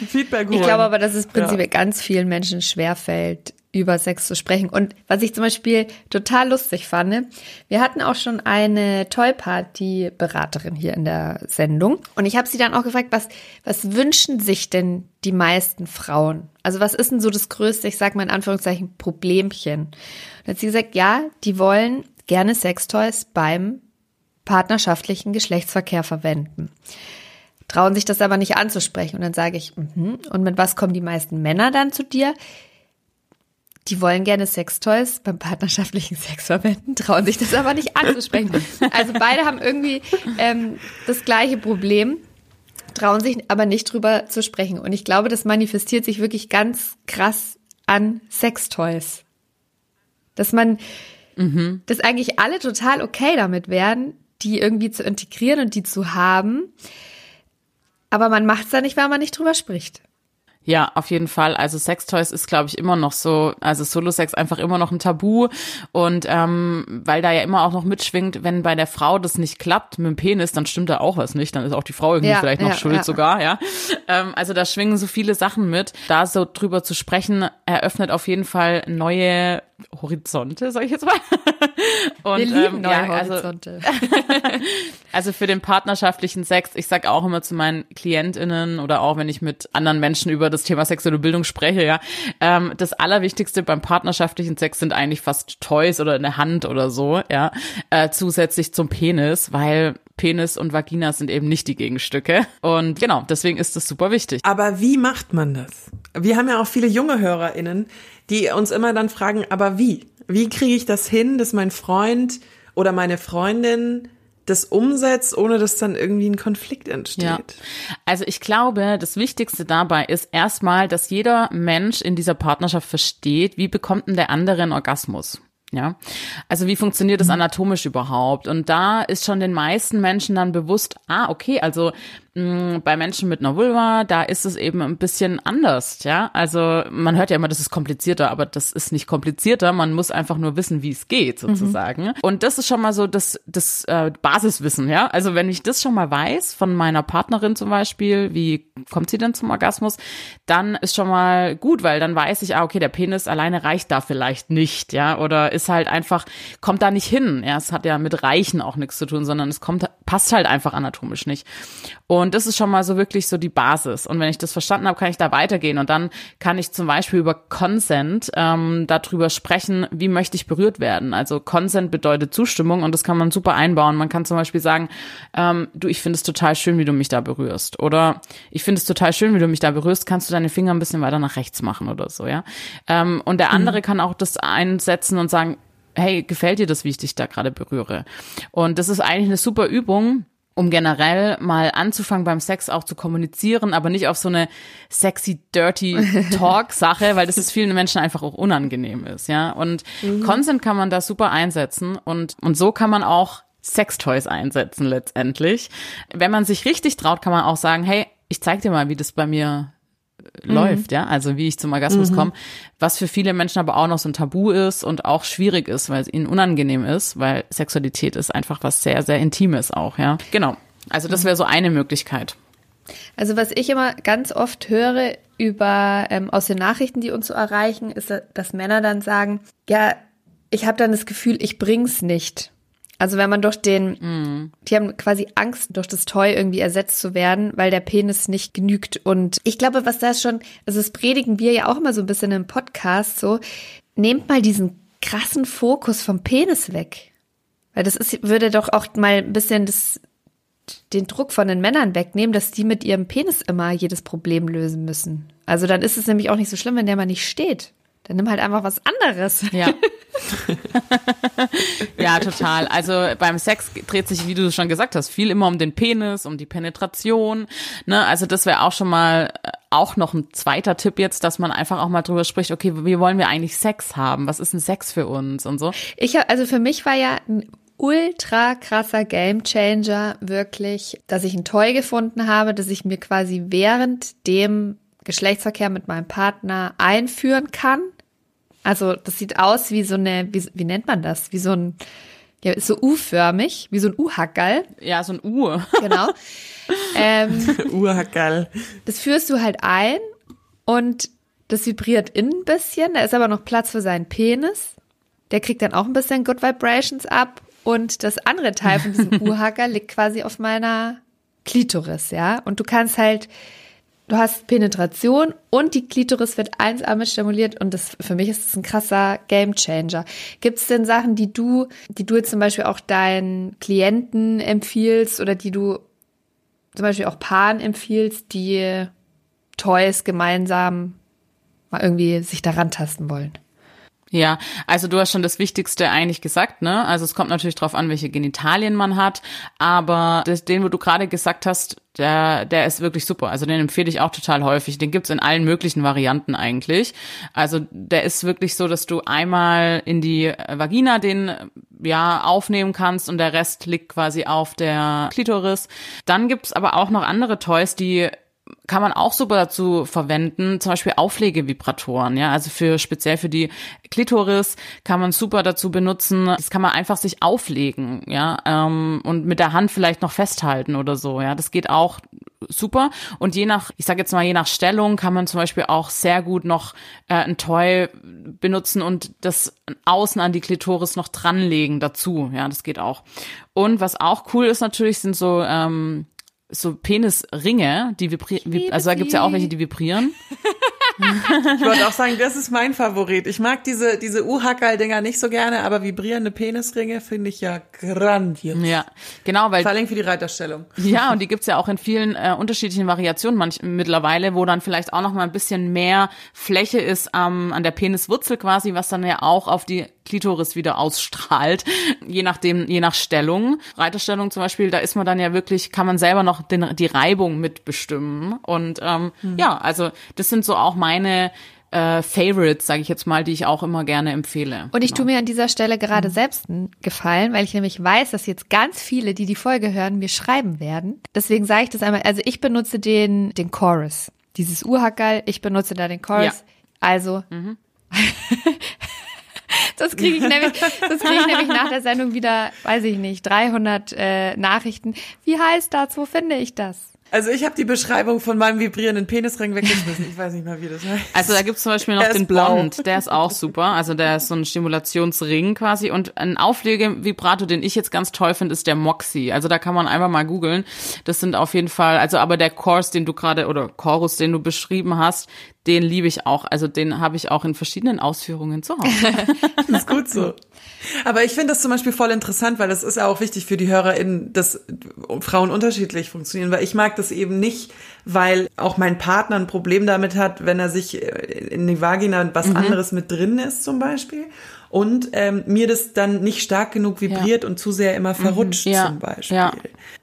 Feedback holen. Ich glaube aber, dass es prinzipiell ja. ganz vielen Menschen schwerfällt, über Sex zu sprechen. Und was ich zum Beispiel total lustig fand, wir hatten auch schon eine Toy Party Beraterin hier in der Sendung. Und ich habe sie dann auch gefragt, was, was wünschen sich denn die meisten Frauen? Also was ist denn so das größte, ich sag mal in Anführungszeichen, Problemchen? Und dann hat sie gesagt, ja, die wollen gerne Sextoys beim partnerschaftlichen Geschlechtsverkehr verwenden trauen sich das aber nicht anzusprechen. Und dann sage ich, mm und mit was kommen die meisten Männer dann zu dir? Die wollen gerne Sextoys beim partnerschaftlichen <laughs> Sex verwenden, trauen sich das aber nicht anzusprechen. Also beide haben irgendwie ähm, das gleiche Problem, trauen sich aber nicht drüber zu sprechen. Und ich glaube, das manifestiert sich wirklich ganz krass an Sextoys. Dass man, mhm. dass eigentlich alle total okay damit wären, die irgendwie zu integrieren und die zu haben. Aber man macht es da nicht, weil man nicht drüber spricht. Ja, auf jeden Fall. Also Sextoys ist, glaube ich, immer noch so, also Solo-Sex einfach immer noch ein Tabu. Und ähm, weil da ja immer auch noch mitschwingt, wenn bei der Frau das nicht klappt mit dem Penis, dann stimmt da auch was nicht. Dann ist auch die Frau irgendwie Ja, vielleicht noch ja, schuld ja. sogar, ja. Ähm, also da schwingen so viele Sachen mit. Da so drüber zu sprechen, eröffnet auf jeden Fall neue Horizonte, sag ich jetzt mal. <laughs> Und, Wir lieben ähm, neue ja, also, Horizonte. <laughs> also für den partnerschaftlichen Sex, ich sag auch immer zu meinen KlientInnen oder auch wenn ich mit anderen Menschen über das Thema sexuelle Bildung spreche, ja, ähm, das Allerwichtigste beim partnerschaftlichen Sex sind eigentlich fast Toys oder eine Hand oder so, ja, äh, zusätzlich zum Penis, weil Penis und Vagina sind eben nicht die Gegenstücke. Und genau, deswegen ist das super wichtig. Aber wie macht man das? Wir haben ja auch viele junge HörerInnen, die uns immer dann fragen, aber wie? Wie kriege ich das hin, dass mein Freund oder meine Freundin das umsetzt, ohne dass dann irgendwie ein Konflikt entsteht? Ja. Also ich glaube, das Wichtigste dabei ist erstmal, dass jeder Mensch in dieser Partnerschaft versteht, wie bekommt denn der andere einen Orgasmus? Ja, also wie funktioniert das anatomisch überhaupt? Und da ist schon den meisten Menschen dann bewusst, ah, okay, also mh, bei Menschen mit einer Vulva, da ist es eben ein bisschen anders, ja. Also man hört ja immer, das ist komplizierter, aber das ist nicht komplizierter. Man muss einfach nur wissen, wie es geht, sozusagen. Und das ist schon mal so das, das äh, Basiswissen, ja. Also wenn ich das schon mal weiß von meiner Partnerin zum Beispiel, wie kommt sie denn zum Orgasmus, dann ist schon mal gut, weil dann weiß ich, ah, okay, der Penis alleine reicht da vielleicht nicht, ja, oder ist halt einfach, kommt da nicht hin. Ja, es hat ja mit Reichen auch nichts zu tun, sondern es kommt, passt halt einfach anatomisch nicht. Und das ist schon mal so wirklich so die Basis. Und wenn ich das verstanden habe, kann ich da weitergehen. Und dann kann ich zum Beispiel über Consent ähm, darüber sprechen, wie möchte ich berührt werden. Also Consent bedeutet Zustimmung und das kann man super einbauen. Man kann zum Beispiel sagen, ähm, du, ich finde es total schön, wie du mich da berührst. Oder ich finde es total schön, wie du mich da berührst. Kannst du deine Finger ein bisschen weiter nach rechts machen oder so, ja? Ähm, und der andere kann auch das einsetzen und sagen, hey, gefällt dir das, wie ich dich da gerade berühre? Und das ist eigentlich eine super Übung, um generell mal anzufangen beim Sex auch zu kommunizieren, aber nicht auf so eine sexy, dirty <laughs> Talk-Sache, weil das ist vielen Menschen einfach auch unangenehm ist, ja. Und Consent kann man da super einsetzen und, und so kann man auch Sextoys einsetzen letztendlich. Wenn man sich richtig traut, kann man auch sagen, hey, ich zeig dir mal, wie das bei mir läuft, ja, also wie ich zum Orgasmus komme, was für viele Menschen aber auch noch so ein Tabu ist und auch schwierig ist, weil es ihnen unangenehm ist, weil Sexualität ist einfach was sehr, sehr Intimes auch, ja. Genau. Also das wäre so eine Möglichkeit. Also was ich immer ganz oft höre über ähm, aus den Nachrichten, die uns so erreichen, ist, dass Männer dann sagen, ja, ich habe dann das Gefühl, ich bring's nicht. Also wenn man durch den, die haben quasi Angst, durch das Toy irgendwie ersetzt zu werden, weil der Penis nicht genügt. Und ich glaube, was da schon, also das predigen wir ja auch immer so ein bisschen im Podcast, so, nehmt mal diesen krassen Fokus vom Penis weg. Weil das ist, würde doch auch mal ein bisschen das, den Druck von den Männern wegnehmen, dass die mit ihrem Penis immer jedes Problem lösen müssen. Also dann ist es nämlich auch nicht so schlimm, wenn der mal nicht steht. Dann nimm halt einfach was anderes. Ja. <laughs> <laughs> ja, total. Also beim Sex dreht sich, wie du schon gesagt hast, viel immer um den Penis, um die Penetration. Ne? Also das wäre auch schon mal äh, auch noch ein zweiter Tipp jetzt, dass man einfach auch mal drüber spricht, okay, wie wollen wir eigentlich Sex haben? Was ist ein Sex für uns und so? Ich hab, also für mich war ja ein ultra krasser Gamechanger wirklich, dass ich ein Toy gefunden habe, dass ich mir quasi während dem Geschlechtsverkehr mit meinem Partner einführen kann. Also das sieht aus wie so eine, wie, wie nennt man das? Wie so ein, ja, ist so U-förmig, wie so ein U-Hackerl. Ja, so ein U. <laughs> Genau. ähm, <laughs> Urhackerl. das führst du halt ein und das vibriert innen ein bisschen. Da ist aber noch Platz für seinen Penis. Der kriegt dann auch ein bisschen Good Vibrations ab. Und das andere Teil von diesem <laughs> U-Hacker liegt quasi auf meiner Klitoris, ja. Und du kannst halt, du hast Penetration und die Klitoris wird einsam mit stimuliert und das für mich ist das ein krasser Gamechanger. Gibt es denn Sachen, die du, die du jetzt zum Beispiel auch deinen Klienten empfiehlst oder die du zum Beispiel auch Paaren empfiehlst, die Toys gemeinsam mal irgendwie sich daran tasten wollen? Ja, also du hast schon das Wichtigste eigentlich gesagt, ne? Also es kommt natürlich drauf an, welche Genitalien man hat, aber das, den, wo du gerade gesagt hast, der, der ist wirklich super. Also den empfehle ich auch total häufig. Den gibt's in allen möglichen Varianten eigentlich. Also der ist wirklich so, dass du einmal in die Vagina den ja aufnehmen kannst und der Rest liegt quasi auf der Klitoris. Dann gibt's aber auch noch andere Toys, die kann man auch super dazu verwenden, zum Beispiel Auflegevibratoren, ja, also für speziell für die Klitoris kann man super dazu benutzen. Das kann man einfach sich auflegen, ja, ähm, und mit der Hand vielleicht noch festhalten oder so, ja. Das geht auch super. Und je nach, ich sage jetzt mal, je nach Stellung kann man zum Beispiel auch sehr gut noch äh, ein Toy benutzen und das außen an die Klitoris noch dranlegen dazu. Ja, das geht auch. Und was auch cool ist natürlich, sind so ähm, so Penisringe, die vibrieren, also da gibt's ja auch welche, die vibrieren. <laughs> ich wollte auch sagen, das ist mein Favorit. Ich mag diese, diese U-Hackerl-Dinger nicht so gerne, aber vibrierende Penisringe finde ich ja grandios. Ja, genau, weil. Vor allem für die Reiterstellung. Ja, und die gibt's ja auch in vielen äh, unterschiedlichen Variationen manch, mittlerweile, wo dann vielleicht auch noch mal ein bisschen mehr Fläche ist ähm, an der Peniswurzel quasi, was dann ja auch auf die Klitoris wieder ausstrahlt, <laughs> je nachdem, je nach Stellung. Reiterstellung zum Beispiel, da ist man dann ja wirklich, kann man selber noch den, die Reibung mitbestimmen. Und ähm, mhm. ja, also das sind so auch meine äh, Favorites, sage ich jetzt mal, die ich auch immer gerne empfehle. Und ich genau. tue mir an dieser Stelle gerade mhm. selbst einen Gefallen, weil ich nämlich weiß, dass jetzt ganz viele, die die Folge hören, mir schreiben werden. Deswegen sage ich das einmal. Also ich benutze den den Chorus, dieses Urhackerl. Ich benutze da den Chorus. Ja. Also mhm. <laughs> Das kriege ich nämlich, das kriege ich nämlich nach der Sendung wieder, weiß ich nicht, 300 äh, Nachrichten. Wie heißt das? Wo finde ich das? Also ich habe die Beschreibung von meinem vibrierenden Penisring weggeschmissen. Ich weiß nicht mal, wie das heißt. Also da gibt's zum Beispiel noch den blau. Bond, der ist auch super. Also der ist so ein Stimulationsring quasi. Und ein Auflegevibrator, den ich jetzt ganz toll finde, ist der Moxie. Also da kann man einfach mal googeln. Das sind auf jeden Fall, also aber der Chorus, den du gerade, oder Chorus, den du beschrieben hast, den liebe ich auch. Also den habe ich auch in verschiedenen Ausführungen zu Hause. <laughs> das ist gut so. Aber ich finde das zum Beispiel voll interessant, weil das ist ja auch wichtig für die HörerInnen, dass Frauen unterschiedlich funktionieren, weil ich mag das eben nicht, weil auch mein Partner ein Problem damit hat, wenn er sich in die Vagina was mhm. anderes mit drin ist zum Beispiel und ähm, mir das dann nicht stark genug vibriert ja. und zu sehr immer verrutscht mhm. ja. zum Beispiel. Ja.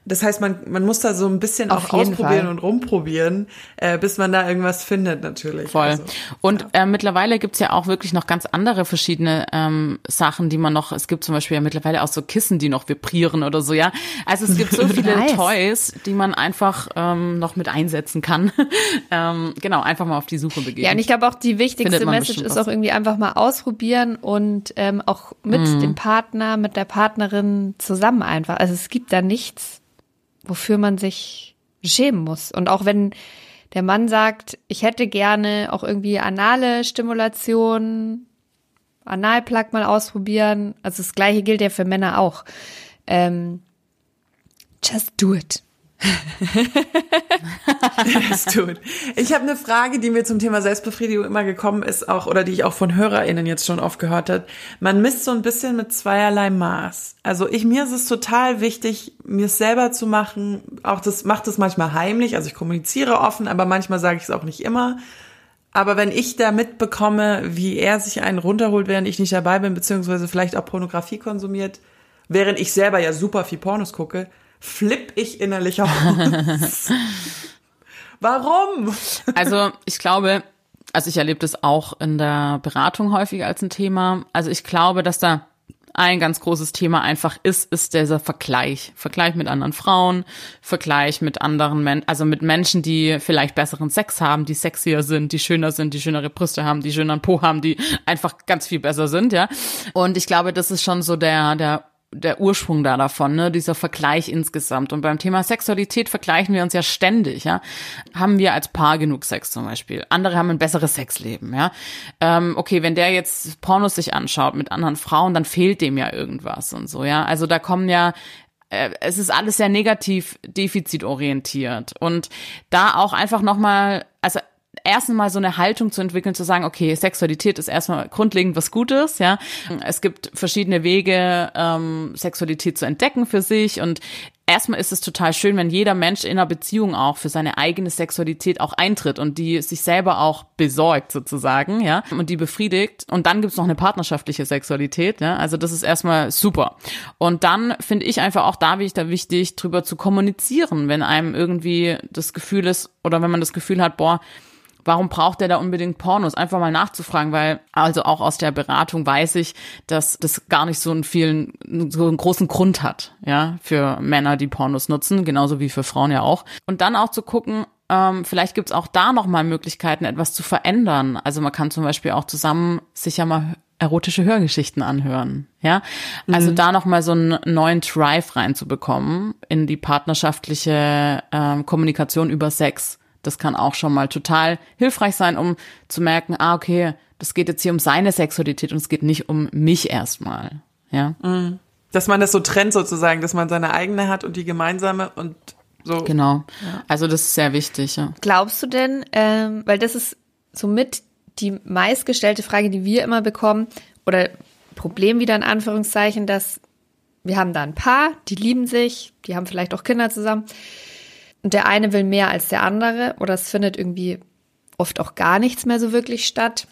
Das heißt, man, man muss da so ein bisschen Auf auch ausprobieren Fall. und rumprobieren, äh, bis man da irgendwas findet natürlich. Voll. Also, und ja. äh, mittlerweile gibt's ja auch wirklich noch ganz andere verschiedene ähm, Sachen, die man noch, es gibt zum Beispiel ja mittlerweile auch so Kissen, die noch vibrieren oder so, ja. Also es gibt so <laughs> viele nice. Toys, die man einfach ähm, noch mit einsetzen kann. <laughs> ähm, genau, einfach mal auf die Suche begeben. Ja, und ich glaube auch die wichtigste Message ist auch irgendwie einfach mal ausprobieren und und ähm, auch mit mhm. dem Partner, mit der Partnerin zusammen einfach. Also es gibt da nichts, wofür man sich schämen muss. Und auch wenn der Mann sagt, ich hätte gerne auch irgendwie anale Stimulation, Analplug mal ausprobieren. Also das gleiche gilt ja für Männer auch. Ähm, just do it das tut. Ich habe eine Frage, die mir zum Thema Selbstbefriedigung immer gekommen ist, auch oder die ich auch von HörerInnen jetzt schon oft gehört hat. Man misst so ein bisschen mit zweierlei Maß. Also ich mir ist es total wichtig, mir selber zu machen. Auch das macht es manchmal heimlich. Also ich kommuniziere offen, aber manchmal sage ich es auch nicht immer. Aber wenn ich da mitbekomme, wie er sich einen runterholt, während ich nicht dabei bin, beziehungsweise vielleicht auch Pornografie konsumiert, während ich selber ja super viel Pornos gucke, flipp ich innerlich aus. <laughs> Warum? Also ich glaube, also ich erlebe das auch in der Beratung häufig als ein Thema. Also ich glaube, dass da ein ganz großes Thema einfach ist, ist dieser Vergleich. Vergleich mit anderen Frauen, Vergleich mit anderen Menschen, also mit Menschen, die vielleicht besseren Sex haben, die sexier sind, die schöner sind, die schönere Brüste haben, die schöneren Po haben, die einfach ganz viel besser sind, ja. Und ich glaube, das ist schon so der, der der Ursprung da davon, ne, dieser Vergleich insgesamt. Und beim Thema Sexualität vergleichen wir uns ja ständig, ja. Haben wir als Paar genug Sex zum Beispiel? Andere haben ein besseres Sexleben, ja. Ähm, okay, wenn der jetzt Pornos sich anschaut mit anderen Frauen, dann fehlt dem ja irgendwas und so, ja. Also da kommen ja äh, es ist alles sehr negativ defizitorientiert und da auch einfach nochmal, erstens mal so eine Haltung zu entwickeln, zu sagen, okay, Sexualität ist erstmal grundlegend was Gutes, ja. Es gibt verschiedene Wege, ähm, Sexualität zu entdecken für sich und erstmal ist es total schön, wenn jeder Mensch in einer Beziehung auch für seine eigene Sexualität auch eintritt und die sich selber auch besorgt sozusagen, ja, und die befriedigt. Und dann gibt's noch eine partnerschaftliche Sexualität, ja. Also das ist erstmal super. Und dann finde ich einfach auch da wichtig, wichtig, drüber zu kommunizieren, wenn einem irgendwie das Gefühl ist oder wenn man das Gefühl hat, boah, warum braucht er da unbedingt Pornos? Einfach mal nachzufragen, weil also auch aus der Beratung weiß ich, dass das gar nicht so einen vielen, so einen großen Grund hat, ja, für Männer, die Pornos nutzen, genauso wie für Frauen ja auch. Und dann auch zu gucken, ähm, vielleicht gibt's auch da nochmal Möglichkeiten, etwas zu verändern. Also man kann zum Beispiel auch zusammen sich ja mal erotische Hörgeschichten anhören. Ja, also mhm. da nochmal so einen neuen Drive reinzubekommen in die partnerschaftliche ähm, Kommunikation über Sex. Das kann auch schon mal total hilfreich sein, um zu merken, ah, okay, das geht jetzt hier um seine Sexualität und es geht nicht um mich erstmal. Ja. Mhm. Dass man das so trennt sozusagen, dass man seine eigene hat und die gemeinsame und so. Genau. Ja. Also das ist sehr wichtig. Ja. Glaubst du denn, ähm, weil das ist somit die meistgestellte Frage, die wir immer bekommen, oder Problem wieder in Anführungszeichen, dass wir haben da ein Paar, die lieben sich, die haben vielleicht auch Kinder zusammen. Und der eine will mehr als der andere oder es findet irgendwie oft auch gar nichts mehr so wirklich statt.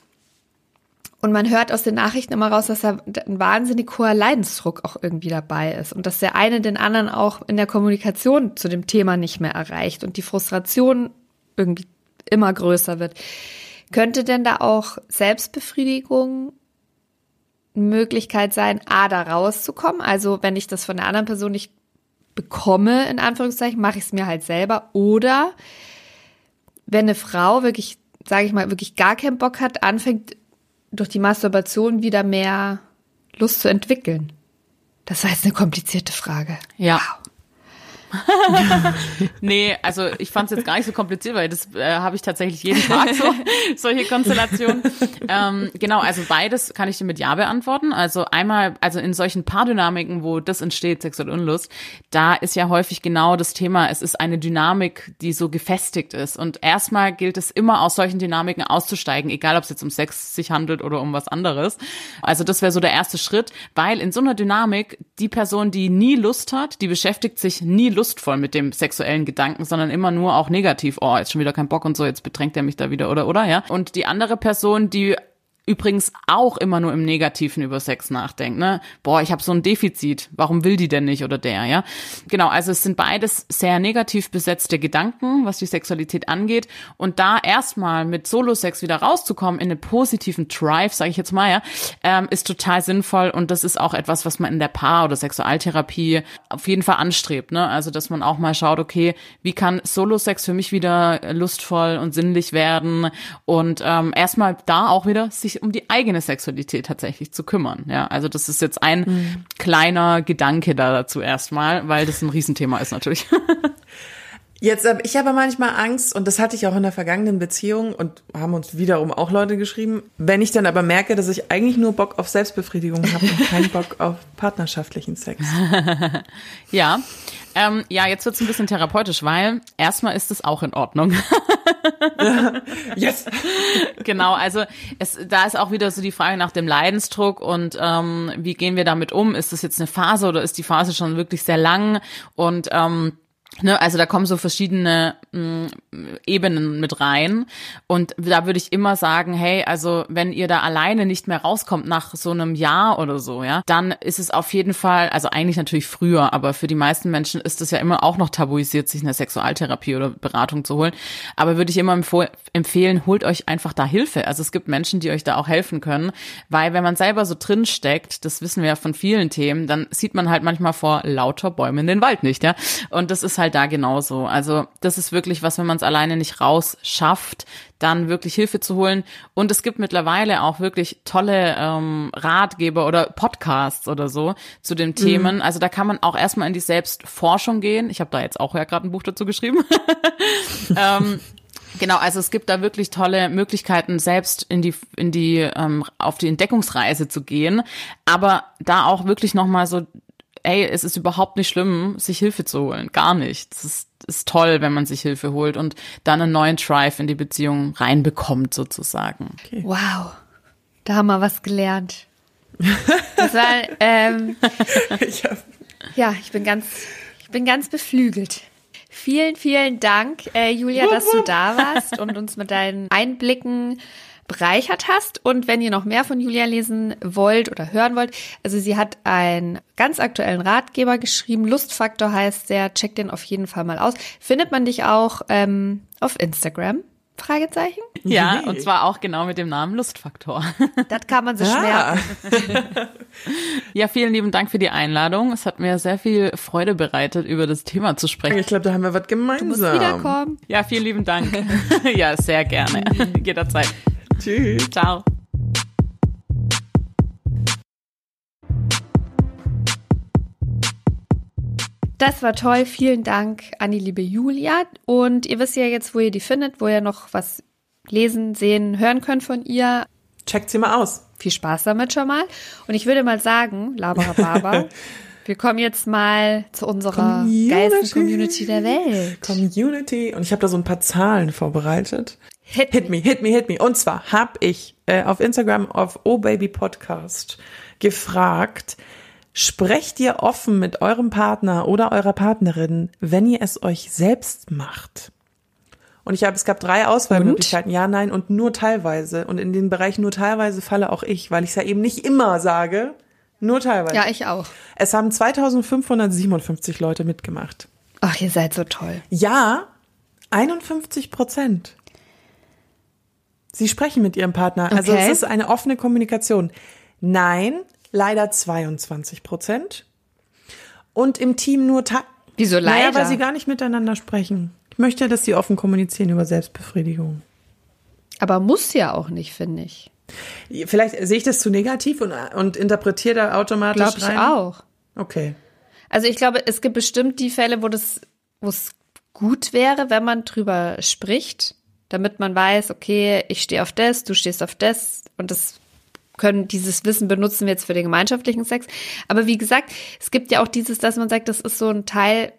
Und man hört aus den Nachrichten immer raus, dass da ein wahnsinnig hoher Leidensdruck auch irgendwie dabei ist und dass der eine den anderen auch in der Kommunikation zu dem Thema nicht mehr erreicht und die Frustration irgendwie immer größer wird. Könnte denn da auch Selbstbefriedigung eine Möglichkeit sein, A, da rauszukommen? Also wenn ich das von der anderen Person nicht bekomme, in Anführungszeichen, mache ich es mir halt selber. Oder wenn eine Frau wirklich, sage ich mal, wirklich gar keinen Bock hat, anfängt durch die Masturbation wieder mehr Lust zu entwickeln? Das war jetzt eine komplizierte Frage. Ja. Wow. <laughs> nee, also ich fand es jetzt gar nicht so kompliziert, weil das äh, habe ich tatsächlich jeden Tag so, <laughs> solche Konstellationen. Ähm, genau, also beides kann ich dir mit Ja beantworten. Also einmal, also in solchen Paardynamiken, wo das entsteht, sexuelle Unlust, da ist ja häufig genau das Thema, es ist eine Dynamik, die so gefestigt ist. Und erstmal gilt es immer aus solchen Dynamiken auszusteigen, egal ob es jetzt um Sex sich handelt oder um was anderes. Also das wäre so der erste Schritt, weil in so einer Dynamik die Person, die nie Lust hat, die beschäftigt sich nie lustvoll mit dem sexuellen Gedanken, sondern immer nur auch negativ. Oh, jetzt schon wieder kein Bock und so, jetzt bedrängt er mich da wieder oder oder ja. Und die andere Person, die übrigens auch immer nur im Negativen über Sex nachdenkt, ne? Boah, ich habe so ein Defizit, warum will die denn nicht oder der, ja? Genau, also es sind beides sehr negativ besetzte Gedanken, was die Sexualität angeht und da erstmal mit Solo-Sex wieder rauszukommen in einen positiven Drive, sage ich jetzt mal, ja, ähm, ist total sinnvoll und das ist auch etwas, was man in der Paar- oder Sexualtherapie auf jeden Fall anstrebt, ne? Also, dass man auch mal schaut, okay, wie kann Solo-Sex für mich wieder lustvoll und sinnlich werden und ähm, erstmal da auch wieder sich um die eigene Sexualität tatsächlich zu kümmern. Ja, also das ist jetzt ein mhm. kleiner Gedanke da dazu erstmal, weil das ein Riesenthema ist natürlich. <laughs> Jetzt, ich habe manchmal Angst, und das hatte ich auch in der vergangenen Beziehung und haben uns wiederum auch Leute geschrieben, wenn ich dann aber merke, dass ich eigentlich nur Bock auf Selbstbefriedigung habe und keinen Bock <laughs> auf partnerschaftlichen Sex. <laughs> ja, ähm, ja, jetzt wird's ein bisschen therapeutisch, weil erstmal ist es auch in Ordnung. <laughs> yes! Genau, also es, da ist auch wieder so die Frage nach dem Leidensdruck und ähm, wie gehen wir damit um? Ist das jetzt eine Phase oder ist die Phase schon wirklich sehr lang? Und ähm, Ne, also da kommen so verschiedene mh, mm, Ebenen mit rein. Und da würde ich immer sagen, hey, also wenn ihr da alleine nicht mehr rauskommt nach so einem Jahr oder so, ja, dann ist es auf jeden Fall, also eigentlich natürlich früher, aber für die meisten Menschen ist es ja immer auch noch tabuisiert, sich eine Sexualtherapie oder Beratung zu holen. Aber würde ich immer empfehlen, holt euch einfach da Hilfe. Also es gibt Menschen, die euch da auch helfen können, weil wenn man selber so drin steckt, das wissen wir ja von vielen Themen, dann sieht man halt manchmal vor lauter Bäumen den Wald nicht, ja. Und das ist halt halt da genauso. Also das ist wirklich was, wenn man es alleine nicht raus schafft, dann wirklich Hilfe zu holen. Und es gibt mittlerweile auch wirklich tolle ähm, Ratgeber oder Podcasts oder so zu den mhm. Themen. Mhm. Also da kann man auch erstmal in die Selbstforschung gehen. Ich habe da jetzt auch ja gerade ein Buch dazu geschrieben. <laughs> ähm, Genau, also es gibt da wirklich tolle Möglichkeiten, selbst in die in die ähm, auf die Entdeckungsreise zu gehen, aber da auch wirklich noch mal so ey, es ist überhaupt nicht schlimm, sich Hilfe zu holen. Gar nicht. Es ist, ist toll, wenn man sich Hilfe holt und dann einen neuen Drive in die Beziehung reinbekommt, sozusagen. Okay. Wow. Da haben wir was gelernt. <laughs> Das war, ähm, ich ja, ich bin ganz, ich bin ganz beflügelt. Vielen, vielen Dank, äh, Julia, dass du da warst und uns mit deinen Einblicken bereichert hast. Und wenn ihr noch mehr von Julia lesen wollt oder hören wollt, also sie hat einen ganz aktuellen Ratgeber geschrieben. Lustfaktor heißt der. Checkt den auf jeden Fall mal aus. Findet man dich auch ähm, auf Instagram? Fragezeichen? Ja, Nee. und zwar auch genau mit dem Namen Lustfaktor. <laughs> Das kann man sich Ah, merken. <laughs> Ja, vielen lieben Dank für die Einladung. Es hat mir sehr viel Freude bereitet, über das Thema zu sprechen. ich glaube, da haben wir was Du gemeinsam. musst wiederkommen. Ja, vielen lieben Dank. <laughs> ja, sehr gerne. Jederzeit. Tschüss. Ciao. Das war toll. Vielen Dank an die liebe Julia. Und ihr wisst ja jetzt, wo ihr die findet, wo ihr noch was lesen, sehen, hören könnt von ihr. Checkt sie mal aus. Viel Spaß damit schon mal. Und ich würde mal sagen, Laberababa, <laughs> wir kommen jetzt mal zu unserer Community. geilsten Community der Welt. Community. Und ich habe da so ein paar Zahlen vorbereitet. Hit Hit me, hit me, hit me. Und zwar habe ich äh, auf Instagram auf Oh Baby Podcast gefragt, sprecht ihr offen mit eurem Partner oder eurer Partnerin, wenn ihr es euch selbst macht? Und ich habe, es gab drei Auswahlmöglichkeiten, ja, nein und nur teilweise. Und in den Bereich nur teilweise falle auch ich, weil ich es ja eben nicht immer sage, nur teilweise. Ja, ich auch. Es haben 2557 Leute mitgemacht. Ach, ihr seid so toll. Ja, 51 Prozent. Sie sprechen mit ihrem Partner. Also Okay. es ist eine offene Kommunikation. Nein, leider 22 Prozent. Und im Team nur ta Wieso Naja, leider? weil sie gar nicht miteinander sprechen. Ich möchte, dass sie offen kommunizieren über Selbstbefriedigung. Aber muss ja auch nicht, finde ich. Vielleicht sehe ich das zu negativ und, und interpretiere da automatisch Glaube ich rein. auch. Okay. Also ich glaube, es gibt bestimmt die Fälle, wo das, wo es gut wäre, wenn man drüber spricht, damit man weiß, okay, ich stehe auf das, du stehst auf das und das können dieses Wissen benutzen wir jetzt für den gemeinschaftlichen Sex. Aber wie gesagt, es gibt ja auch dieses, dass man sagt, das ist so ein Teil,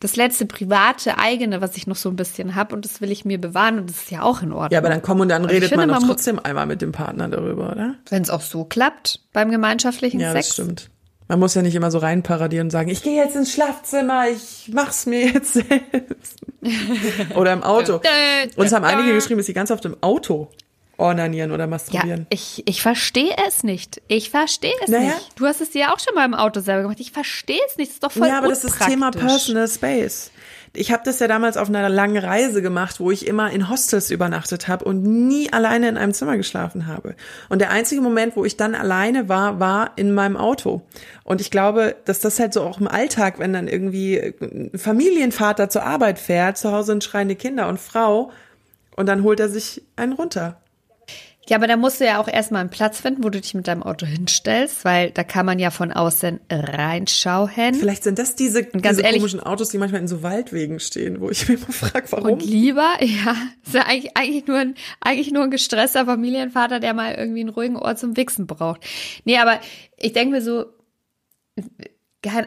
das letzte private eigene, was ich noch so ein bisschen habe und das will ich mir bewahren und das ist ja auch in Ordnung. Ja, aber dann komm und dann redet finde, man man trotzdem einmal mit dem Partner darüber, oder? wenn es auch so klappt beim gemeinschaftlichen Ja, Sex. das stimmt. Man muss ja nicht immer so reinparadieren und sagen, ich gehe jetzt ins Schlafzimmer, ich mach's mir jetzt selbst. <laughs> oder im Auto. Uns haben einige geschrieben, dass sie ganz oft im Auto ornanieren oder Ja, masturbieren. ich, ich verstehe es nicht. Ich verstehe es Naja. nicht. Du hast es dir ja auch schon mal im Auto selber gemacht. Ich verstehe es nicht. Das ist doch voll Ja, aber das ist Thema. Personal Space. Ich habe das ja damals auf einer langen Reise gemacht, wo ich immer in Hostels übernachtet habe und nie alleine in einem Zimmer geschlafen habe. Und der einzige Moment, wo ich dann alleine war, war in meinem Auto. Und ich glaube, dass das halt so auch im Alltag, wenn dann irgendwie ein Familienvater zur Arbeit fährt, zu Hause sind schreiende Kinder und Frau, und dann holt er sich einen runter. Ja, aber da musst du ja auch erstmal einen Platz finden, wo du dich mit deinem Auto hinstellst, weil da kann man ja von außen reinschauen. Vielleicht sind das diese, ganz diese ehrlich- komischen Autos, die manchmal in so Waldwegen stehen, wo ich mich immer frage, warum. Und lieber, <laughs> ja, ist ja eigentlich, eigentlich, nur ein, eigentlich nur ein gestresster Familienvater, der mal irgendwie einen ruhigen Ort zum Wichsen braucht. Nee, aber ich denke mir so,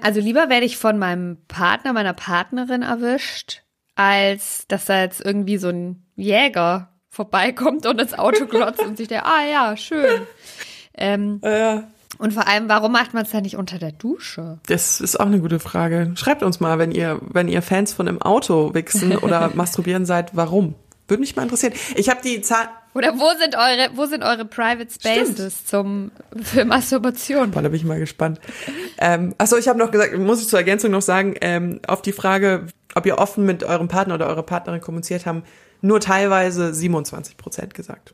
also lieber werde ich von meinem Partner, meiner Partnerin erwischt, als dass da jetzt irgendwie so ein Jäger vorbeikommt und ins Auto glotzt und sich der, ah ja, schön. Ähm, Ja. und vor allem, warum macht man es dann nicht unter der Dusche? Das ist auch eine gute Frage. Schreibt uns mal, wenn ihr, wenn ihr Fans von im Auto wichsen oder <laughs> masturbieren seid, warum? Würde mich mal interessieren. Ich habe die Zahl. Oder wo sind eure, wo sind eure Private Spaces zum für Masturbation? Boah, da bin ich mal gespannt. Ähm, achso, ich habe noch gesagt, muss ich zur Ergänzung noch sagen, ähm, auf die Frage, ob ihr offen mit eurem Partner oder eurer Partnerin kommuniziert haben, nur teilweise 27 Prozent gesagt.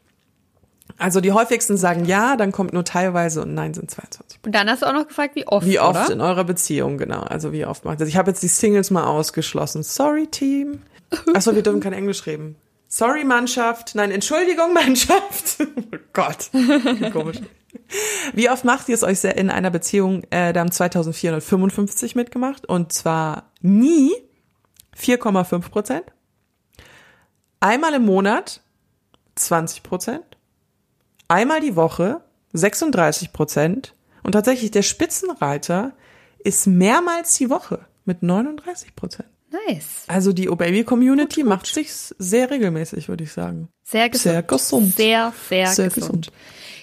Also die häufigsten sagen ja, dann kommt nur teilweise und nein sind 22. Und dann hast du auch noch gefragt, wie oft. Wie oft Oder? in eurer Beziehung, genau. Also wie oft macht das? Ich habe jetzt die Singles mal ausgeschlossen. Sorry, Team. Achso, wir dürfen kein Englisch reden. Sorry, Mannschaft. Nein, Entschuldigung, <laughs> Mannschaft. Oh Gott. Wie komisch. Wie oft macht ihr es euch in einer Beziehung? Äh, da haben 2455 mitgemacht. Und zwar nie 4,5 Prozent. Einmal im Monat 20 Prozent. Einmal die Woche 36 Prozent. Und tatsächlich der Spitzenreiter ist mehrmals die Woche mit 39 Prozent. Nice. Also die O-Baby-Community macht sich's sehr regelmäßig, würde ich sagen. Sehr gesund. Sehr gesund. Sehr, sehr, Sehr gesund. gesund.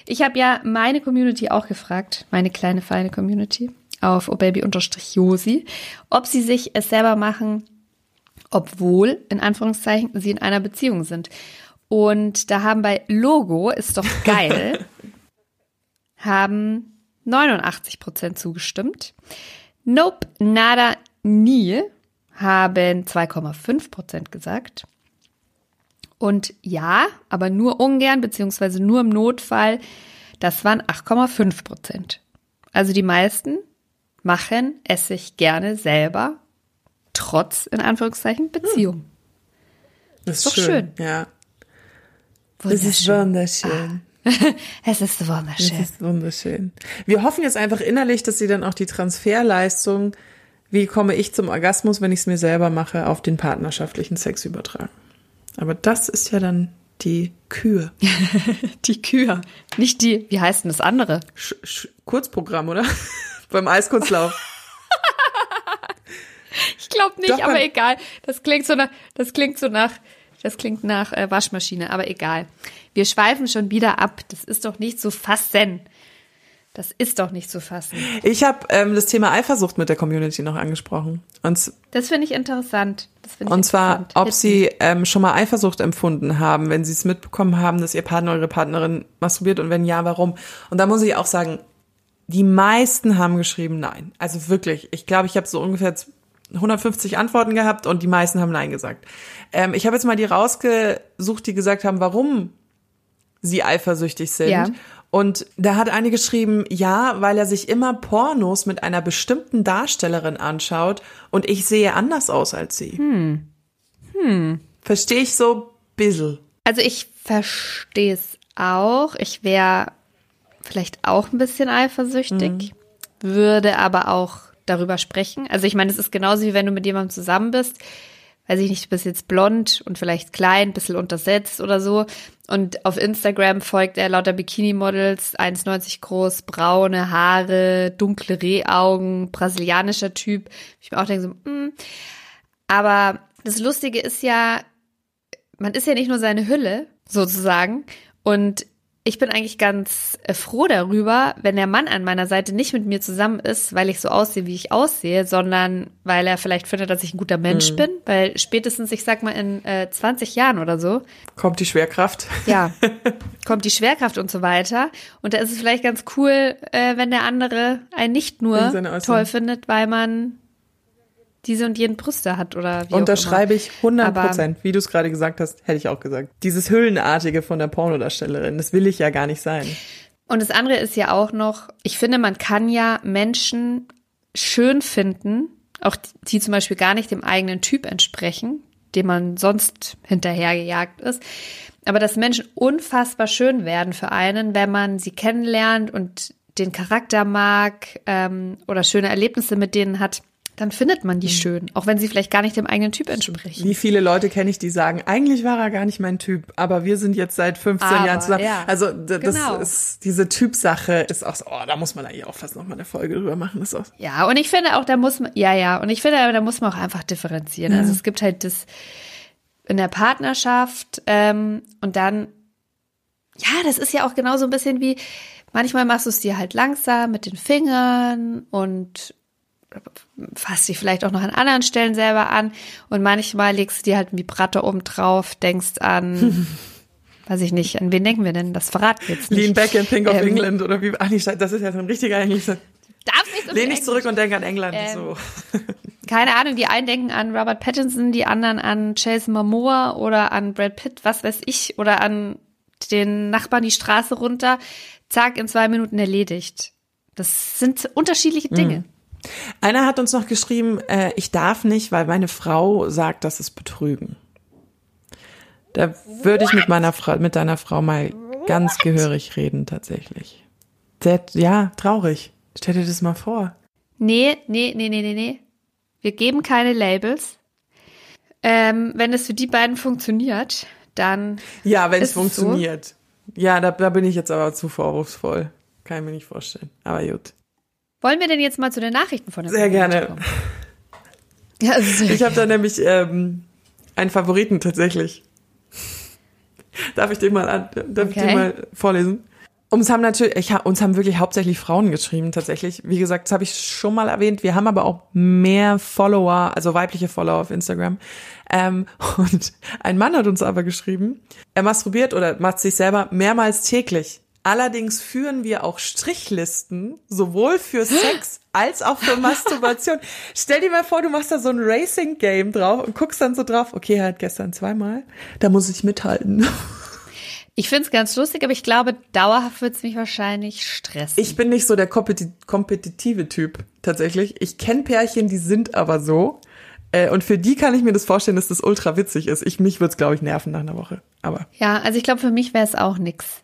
Ich habe ja meine Community auch gefragt, meine kleine feine Community auf obaby-josi, ob sie sich es selber machen, obwohl, in Anführungszeichen, sie in einer Beziehung sind. Und da haben bei Logo, ist doch geil, <laughs> haben 89 Prozent zugestimmt. Nope, nada, nie haben 2,5 Prozent gesagt. Und ja, aber nur ungern, beziehungsweise nur im Notfall, das waren 8,5 Prozent. Also die meisten machen es sich gerne selber, trotz, in Anführungszeichen, Beziehung. Das ist Doch schön. schön. Ja. Das ist wunderschön. <laughs> Es ist wunderschön. ist wunderschön. Wir hoffen jetzt einfach innerlich, dass sie dann auch die Transferleistung, wie komme ich zum Orgasmus, wenn ich es mir selber mache, auf den partnerschaftlichen Sex übertragen. Aber das ist ja dann die Kür. <laughs> Die Kühe. Nicht die, wie heißt denn das andere? Sch Sch Kurzprogramm, oder? <laughs> Beim Eiskurzlauf. Ich glaube nicht, Doch, aber egal. Das klingt so nach, das klingt so nach, das klingt nach äh, Waschmaschine, aber egal. Wir schweifen schon wieder ab. Das ist doch nicht zu fassen. Das ist doch nicht zu fassen. Ich habe ähm, das Thema Eifersucht mit der Community noch angesprochen. Und, Das finde ich interessant. Das finde ich und zwar, ob sie ähm, schon mal Eifersucht empfunden haben, wenn sie es mitbekommen haben, dass ihr Partner oder ihre Partnerin masturbiert und wenn ja, warum. Und da muss ich auch sagen, die meisten haben geschrieben Nein. Also wirklich, ich glaube, ich habe so ungefähr 150 Antworten gehabt und die meisten haben Nein gesagt. Ähm, ich habe jetzt mal die rausgesucht, die gesagt haben, warum sie eifersüchtig sind. Ja. Und da hat eine geschrieben, ja, weil er sich immer Pornos mit einer bestimmten Darstellerin anschaut und ich sehe anders aus als sie. Hm. Hm. Verstehe ich so bissel. Also ich verstehe es auch. Ich wäre vielleicht auch ein bisschen eifersüchtig, würde aber auch darüber sprechen. Also ich meine, es ist genauso wie wenn du mit jemandem zusammen bist. Weiß ich nicht, du bist jetzt blond und vielleicht klein, bisschen untersetzt oder so. Und auf Instagram folgt er lauter Bikini-Models, 1,90 groß, braune Haare, dunkle Rehaugen, brasilianischer Typ. Ich mir auch denke so, mm. aber das Lustige ist ja, man ist ja nicht nur seine Hülle, sozusagen. Und ich bin eigentlich ganz äh, froh darüber, wenn der Mann an meiner Seite nicht mit mir zusammen ist, weil ich so aussehe, wie ich aussehe, sondern weil er vielleicht findet, dass ich ein guter Mensch bin. Weil spätestens, ich sag mal, in äh, 20 Jahren oder so, Kommt die Schwerkraft? ja, <laughs> kommt die Schwerkraft und so weiter. Und da ist es vielleicht ganz cool, äh, wenn der andere einen nicht nur toll findet, weil man diese und jenen Brüste hat oder wie Unterschreibe ich 100 Aber- Prozent. Wie du es gerade gesagt hast, hätte ich auch gesagt. Dieses Hüllenartige von der Pornodarstellerin, das will ich ja gar nicht sein. Und das andere ist ja auch noch, ich finde, man kann ja Menschen schön finden, auch die, die zum Beispiel gar nicht dem eigenen Typ entsprechen, dem man sonst hinterhergejagt ist. Aber dass Menschen unfassbar schön werden für einen, wenn man sie kennenlernt und den Charakter mag ähm, oder schöne Erlebnisse mit denen hat, dann findet man die Mhm. schön, auch wenn sie vielleicht gar nicht dem eigenen Typ entsprechen. Wie viele Leute kenne ich, die sagen, eigentlich war er gar nicht mein Typ, aber wir sind jetzt seit 15 Aber, Jahren zusammen. ja. Also das Genau. ist diese Typsache ist auch so, oh, da muss man eigentlich auch fast noch mal eine Folge drüber machen. Das ist auch, Ja, und ich finde auch, da muss man, ja, ja, und ich finde, da muss man auch einfach differenzieren. Also es gibt halt das in der Partnerschaft ähm, und dann, ja, das ist ja auch genau so ein bisschen wie, manchmal machst du es dir halt langsam mit den Fingern und fasst dich vielleicht auch noch an anderen Stellen selber an und manchmal legst du dir halt ein Vibrator oben drauf, denkst an, <laughs> weiß ich nicht, an wen denken wir denn? Das verraten wir jetzt nicht. Lean back and think of Ähm, England oder wie, ach nee, das ist ja so ein richtiger englischer. Darf nicht so Lehn dich zurück und denk an England. Ähm, so. <laughs> keine Ahnung, die einen denken an Robert Pattinson, die anderen an Jason Momoa oder an Brad Pitt, was weiß ich, oder an den Nachbarn die Straße runter, zack, in zwei Minuten erledigt. Das sind unterschiedliche Dinge. Einer hat uns noch geschrieben, äh, ich darf nicht, weil meine Frau sagt, das ist Betrügen. Da würde ich mit meiner Frau, mit deiner Frau mal ganz gehörig reden, tatsächlich. Der, ja, traurig. Stell dir das mal vor. Nee, nee, nee, nee, nee, nee. Wir geben keine Labels. Ähm, wenn es für die beiden funktioniert, dann Ja, wenn es es so? funktioniert. Ja, da, da bin ich jetzt aber zu vorwurfsvoll. Kann ich mir nicht vorstellen. Aber gut. Wollen wir denn jetzt mal zu den Nachrichten von der Sehr gerne. kommen? Ja, sehr Ich habe da nämlich ähm, einen Favoriten tatsächlich. Darf ich den mal an, darf ich Okay. den mal vorlesen? Uns haben natürlich, ich, uns haben wirklich hauptsächlich Frauen geschrieben, tatsächlich. Wie gesagt, das habe ich schon mal erwähnt. Wir haben aber auch mehr Follower, also weibliche Follower auf Instagram. Ähm, und ein Mann hat uns aber geschrieben, er masturbiert oder macht sich selber mehrmals täglich. Allerdings führen wir auch Strichlisten, sowohl für Sex als auch für <laughs> Masturbation. Stell dir mal vor, du machst da so ein Racing-Game drauf und guckst dann so drauf, okay, er hat gestern zweimal, da muss ich mithalten. <laughs> Ich finde es ganz lustig, aber ich glaube, dauerhaft wird es mich wahrscheinlich stressen. Ich bin nicht so der kompeti kompetitive Typ, tatsächlich. Ich kenne Pärchen, die sind aber so. Äh, und für die kann ich mir das vorstellen, dass das ultra witzig ist. Ich, mich würde es, glaube ich, nerven nach einer Woche. Aber. Ja, also ich glaube, für mich wäre es auch nix.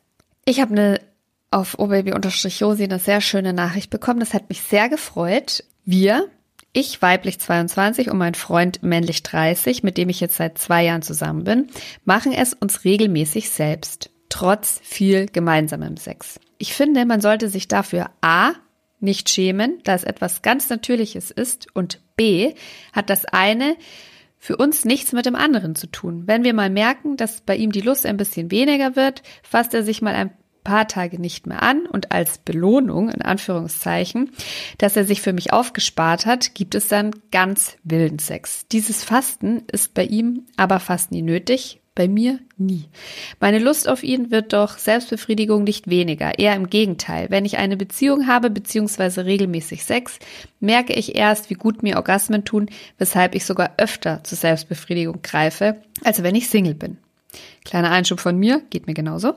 Ich habe eine auf obaby-josi eine sehr schöne Nachricht bekommen. Das hat mich sehr gefreut. Wir, ich weiblich 22 und mein Freund männlich 30, mit dem ich jetzt seit zwei Jahren zusammen bin, machen es uns regelmäßig selbst, trotz viel gemeinsamem Sex. Ich finde, man sollte sich dafür A nicht schämen, da es etwas ganz Natürliches ist und B hat das eine für uns nichts mit dem anderen zu tun. Wenn wir mal merken, dass bei ihm die Lust ein bisschen weniger wird, fasst er sich mal ein paar Tage nicht mehr an und als Belohnung, in Anführungszeichen, dass er sich für mich aufgespart hat, gibt es dann ganz wilden Sex. Dieses Fasten ist bei ihm aber fast nie nötig, bei mir nie. Meine Lust auf ihn wird doch Selbstbefriedigung nicht weniger, eher im Gegenteil. Wenn ich eine Beziehung habe bzw. regelmäßig Sex, merke ich erst, wie gut mir Orgasmen tun, weshalb ich sogar öfter zur Selbstbefriedigung greife, als wenn ich Single bin. Kleiner Einschub von mir, geht mir genauso.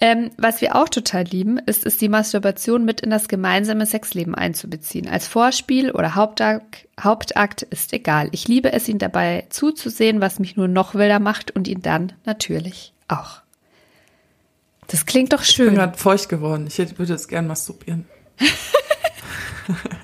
Ähm, was wir auch total lieben, ist es, die Masturbation mit in das gemeinsame Sexleben einzubeziehen. Als Vorspiel oder Hauptakt, Hauptakt ist egal. Ich liebe es, ihn dabei zuzusehen, was mich nur noch wilder macht und ihn dann natürlich auch. Das klingt doch schön. Ich bin gerade feucht geworden. Ich würde jetzt gern masturbieren. <laughs>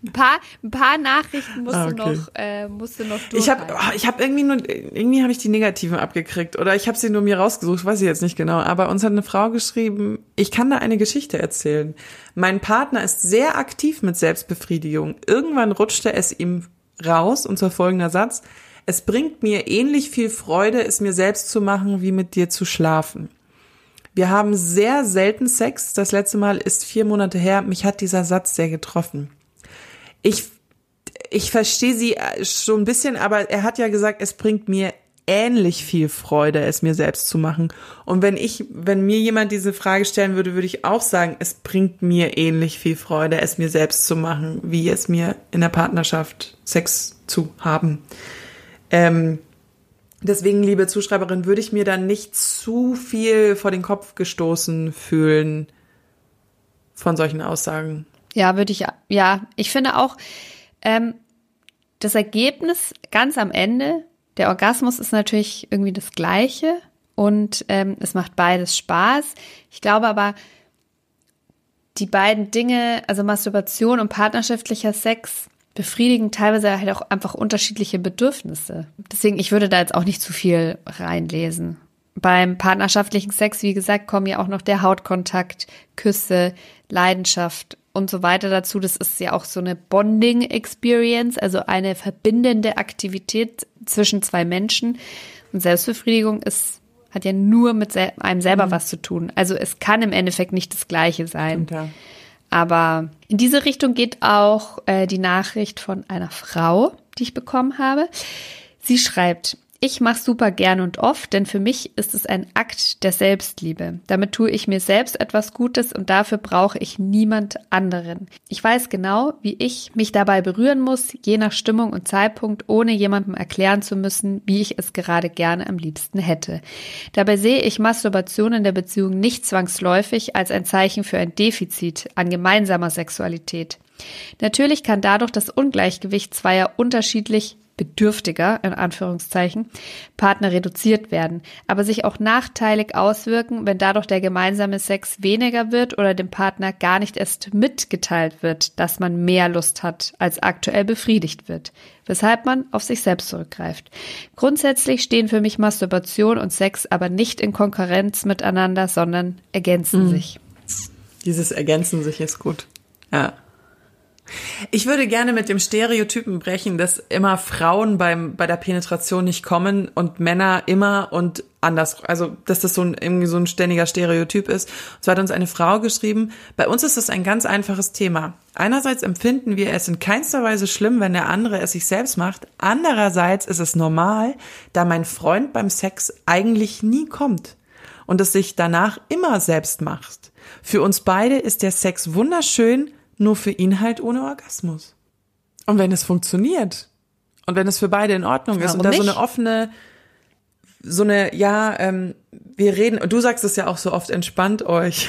Ein paar, ein paar Nachrichten musst, ah, okay. du noch, äh, musst du noch durch. Ich habe ich hab irgendwie nur, irgendwie habe ich die negativen abgekriegt oder ich habe sie nur mir rausgesucht, weiß ich jetzt nicht genau. Aber uns hat eine Frau geschrieben, ich kann da eine Geschichte erzählen. Mein Partner ist sehr aktiv mit Selbstbefriedigung. Irgendwann rutschte es ihm raus und zwar folgender Satz. Es bringt mir ähnlich viel Freude, es mir selbst zu machen, wie mit dir zu schlafen. Wir haben sehr selten Sex. Das letzte Mal ist vier Monate her. Mich hat dieser Satz sehr getroffen ich, ich verstehe sie schon ein bisschen, aber er hat ja gesagt, es bringt mir ähnlich viel Freude, es mir selbst zu machen. Und wenn ich, wenn mir jemand diese Frage stellen würde, würde ich auch sagen, es bringt mir ähnlich viel Freude, es mir selbst zu machen, wie es mir in der Partnerschaft Sex zu haben. Ähm, deswegen, liebe Zuschreiberin, würde ich mir dann nicht zu viel vor den Kopf gestoßen fühlen von solchen Aussagen. Ja, würde ich, ja, ich finde auch, ähm, das Ergebnis ganz am Ende, der Orgasmus ist natürlich irgendwie das gleiche und ähm, es macht beides Spaß. Ich glaube aber, die beiden Dinge, also Masturbation und partnerschaftlicher Sex, befriedigen teilweise halt auch einfach unterschiedliche Bedürfnisse. Deswegen, ich würde da jetzt auch nicht zu viel reinlesen. Beim partnerschaftlichen Sex, wie gesagt, kommen ja auch noch der Hautkontakt, Küsse, Leidenschaft und so weiter dazu. Das ist ja auch so eine Bonding-Experience, also eine verbindende Aktivität zwischen zwei Menschen. Und Selbstbefriedigung ist, hat ja nur mit einem selber mhm. was zu tun. Also es kann im Endeffekt nicht das Gleiche sein. Ja. Aber in diese Richtung geht auch äh, die Nachricht von einer Frau, die ich bekommen habe. Sie schreibt, ich mache super gern und oft, denn für mich ist es ein Akt der Selbstliebe. Damit tue ich mir selbst etwas Gutes und dafür brauche ich niemand anderen. Ich weiß genau, wie ich mich dabei berühren muss, je nach Stimmung und Zeitpunkt, ohne jemandem erklären zu müssen, wie ich es gerade gerne am liebsten hätte. Dabei sehe ich Masturbation in der Beziehung nicht zwangsläufig als ein Zeichen für ein Defizit an gemeinsamer Sexualität. Natürlich kann dadurch das Ungleichgewicht zweier unterschiedlich bedürftiger, in Anführungszeichen, Partner reduziert werden, aber sich auch nachteilig auswirken, wenn dadurch der gemeinsame Sex weniger wird oder dem Partner gar nicht erst mitgeteilt wird, dass man mehr Lust hat, als aktuell befriedigt wird, weshalb man auf sich selbst zurückgreift. Grundsätzlich stehen für mich Masturbation und Sex aber nicht in Konkurrenz miteinander, sondern ergänzen mhm. sich. Dieses Ergänzen sich ist gut. Ja. Ich würde gerne mit dem Stereotypen brechen, dass immer Frauen beim, bei der Penetration nicht kommen und Männer immer und anders. Also, dass das so ein, irgendwie so ein ständiger Stereotyp ist. Und zwar hat uns eine Frau geschrieben, bei uns ist das ein ganz einfaches Thema. Einerseits empfinden wir es in keinster Weise schlimm, wenn der andere es sich selbst macht. Andererseits ist es normal, da mein Freund beim Sex eigentlich nie kommt. und es sich danach immer selbst macht. Für uns beide ist der Sex wunderschön, nur für ihn halt ohne Orgasmus. Und wenn es funktioniert und wenn es für beide in Ordnung ist Warum und da so nicht? eine offene, so eine, ja, ähm, wir reden, und du sagst es ja auch so oft, entspannt euch.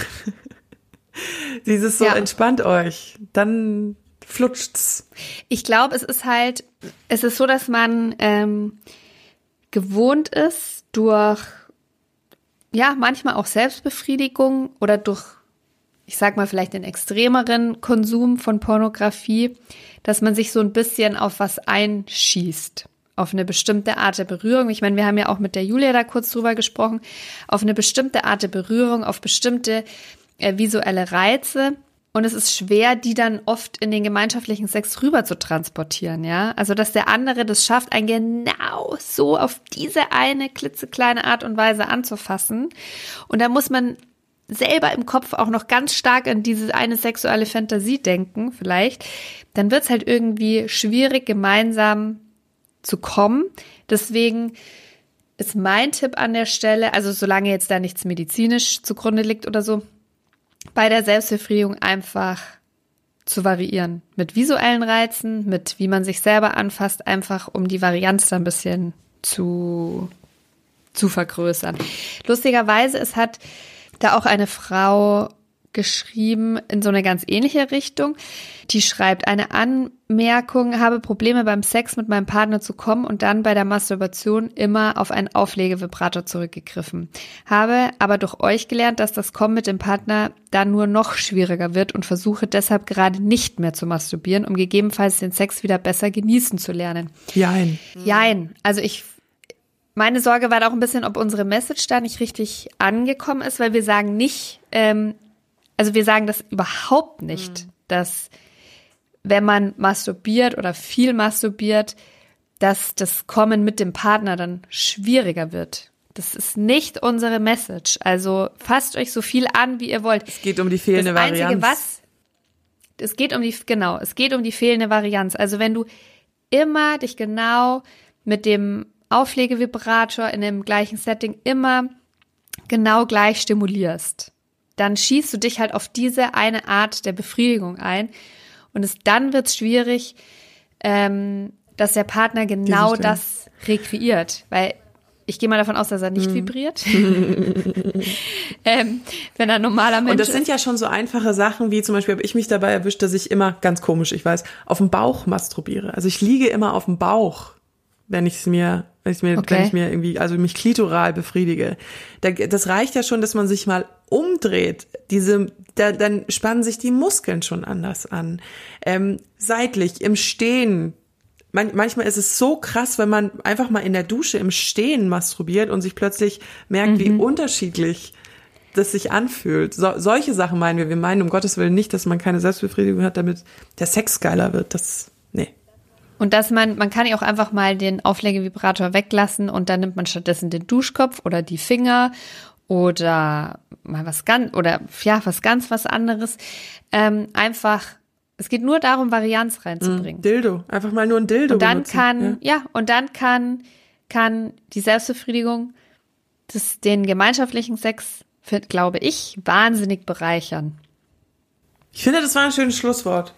<laughs> Dieses so, Ja. entspannt euch, dann flutscht's. Ich glaube, es ist halt, es ist so, dass man ähm, gewohnt ist durch, ja, manchmal auch Selbstbefriedigung oder durch, ich sag mal, vielleicht den extremeren Konsum von Pornografie, dass man sich so ein bisschen auf was einschießt. Auf eine bestimmte Art der Berührung. Ich meine, wir haben ja auch mit der Julia da kurz drüber gesprochen. Auf eine bestimmte Art der Berührung, auf bestimmte äh, visuelle Reize. Und es ist schwer, die dann oft in den gemeinschaftlichen Sex rüber zu transportieren, ja. Also, dass der andere das schafft, einen genau so auf diese eine klitzekleine Art und Weise anzufassen. Und da muss man selber im Kopf auch noch ganz stark an diese eine sexuelle Fantasie denken, vielleicht. Dann wird es halt irgendwie schwierig, gemeinsam zu kommen. Deswegen ist mein Tipp an der Stelle, also solange jetzt da nichts medizinisch zugrunde liegt oder so, bei der Selbstbefriedigung einfach zu variieren. Mit visuellen Reizen, mit wie man sich selber anfasst, einfach um die Varianz da ein bisschen zu, zu vergrößern. Lustigerweise, es hat da auch eine Frau geschrieben in so eine ganz ähnliche Richtung. Die schreibt eine Anmerkung, habe Probleme beim Sex mit meinem Partner zu kommen und dann bei der Masturbation immer auf einen Auflegevibrator zurückgegriffen. Habe aber durch euch gelernt, dass das Kommen mit dem Partner dann nur noch schwieriger wird und versuche deshalb gerade nicht mehr zu masturbieren, um gegebenenfalls den Sex wieder besser genießen zu lernen. Jein. Jein. Also ich, meine Sorge war da auch ein bisschen, ob unsere Message da nicht richtig angekommen ist, weil wir sagen nicht, ähm, also wir sagen das überhaupt nicht, dass wenn man masturbiert oder viel masturbiert, dass das Kommen mit dem Partner dann schwieriger wird. Das ist nicht unsere Message. Also fasst euch so viel an, wie ihr wollt. Es geht um die fehlende das Einzige, Varianz. was, es geht um die, genau, es geht um die fehlende Varianz. Also wenn du immer dich genau mit dem Auflegevibrator in dem gleichen Setting immer genau gleich stimulierst, dann schießt du dich halt auf diese eine Art der Befriedigung ein. Und es, dann wird es schwierig, ähm, dass der Partner genau das rekreiert. Weil ich gehe mal davon aus, dass er nicht vibriert. <laughs> ähm, wenn er normaler Mensch Und das sind ja schon so einfache Sachen, wie zum Beispiel habe ich mich dabei erwischt, dass ich immer, ganz komisch, ich weiß, auf dem Bauch masturbiere. Also ich liege immer auf dem Bauch, wenn ich es mir, wenn ich mir, Okay. wenn ich mir irgendwie, also mich klitoral befriedige. Da, das reicht ja schon, dass man sich mal umdreht. Diese, da, dann spannen sich die Muskeln schon anders an. Ähm, seitlich, im Stehen. Man, manchmal ist es so krass, wenn man einfach mal in der Dusche im Stehen masturbiert und sich plötzlich merkt, wie unterschiedlich das sich anfühlt. So, solche Sachen meinen wir. Wir meinen um Gottes Willen nicht, dass man keine Selbstbefriedigung hat, damit der Sex geiler wird. Das, nee. Und dass man, man kann ja auch einfach mal den Auflegevibrator weglassen und dann nimmt man stattdessen den Duschkopf oder die Finger oder mal was ganz, oder ja, was ganz was anderes. Ähm, einfach, es geht nur darum, Varianz reinzubringen. Dildo. Einfach mal nur ein Dildo Und dann benutzen. kann, ja. und dann kann, kann die Selbstbefriedigung das, den gemeinschaftlichen Sex, für, glaube ich, wahnsinnig bereichern. Ich finde, das war ein schönes Schlusswort.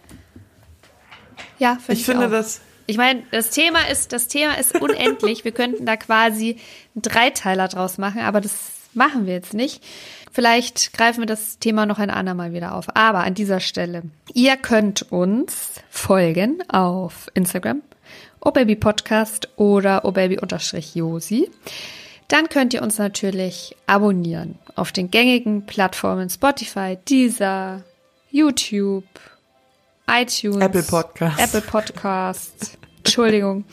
Ja, find Ich finde auch. das, Ich meine, das Thema ist, das Thema ist unendlich. Wir könnten da quasi einen Dreiteiler draus machen, aber das machen wir jetzt nicht. Vielleicht greifen wir das Thema noch ein andermal wieder auf. Aber an dieser Stelle, ihr könnt uns folgen auf Instagram, obabypodcast oder obaby-josi. Dann könnt ihr uns natürlich abonnieren auf den gängigen Plattformen Spotify, Deezer, YouTube, iTunes, Apple Podcasts. Apple Podcasts. Entschuldigung.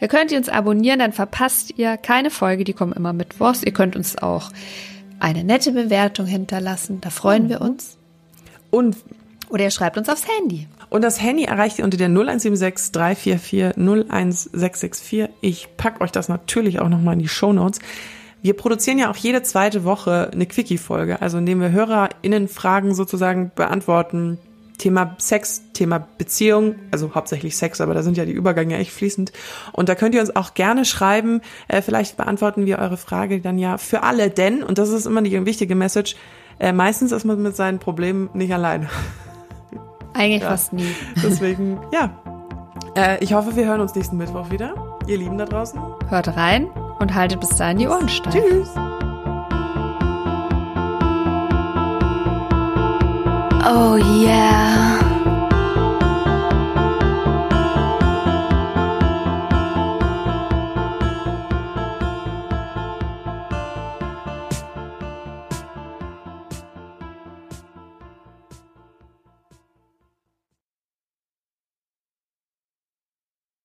Da könnt ihr uns abonnieren, dann verpasst ihr keine Folge, die kommen immer mittwochs. Ihr könnt uns auch eine nette Bewertung hinterlassen, da freuen wir uns. und, Oder ihr schreibt uns aufs Handy. und das Handy erreicht ihr unter der 0176 344 01664. Ich pack euch das natürlich auch nochmal in die Shownotes. Wir produzieren ja auch jede zweite Woche eine Quickie-Folge, also indem wir HörerInnen-Fragen sozusagen beantworten, Thema Sex, Thema Beziehung, also hauptsächlich Sex, aber da sind ja die Übergänge echt fließend. Und da könnt ihr uns auch gerne schreiben. Äh, vielleicht beantworten wir eure Frage dann ja für alle, denn, und das ist immer die wichtige Message, äh, meistens ist man mit seinen Problemen nicht alleine. Eigentlich Ja. fast nie. <laughs> Deswegen, ja. Äh, ich hoffe, wir hören uns nächsten Mittwoch wieder. Ihr Lieben da draußen. Hört rein und haltet bis dahin die Ohren steif. Tschüss. Oh yeah.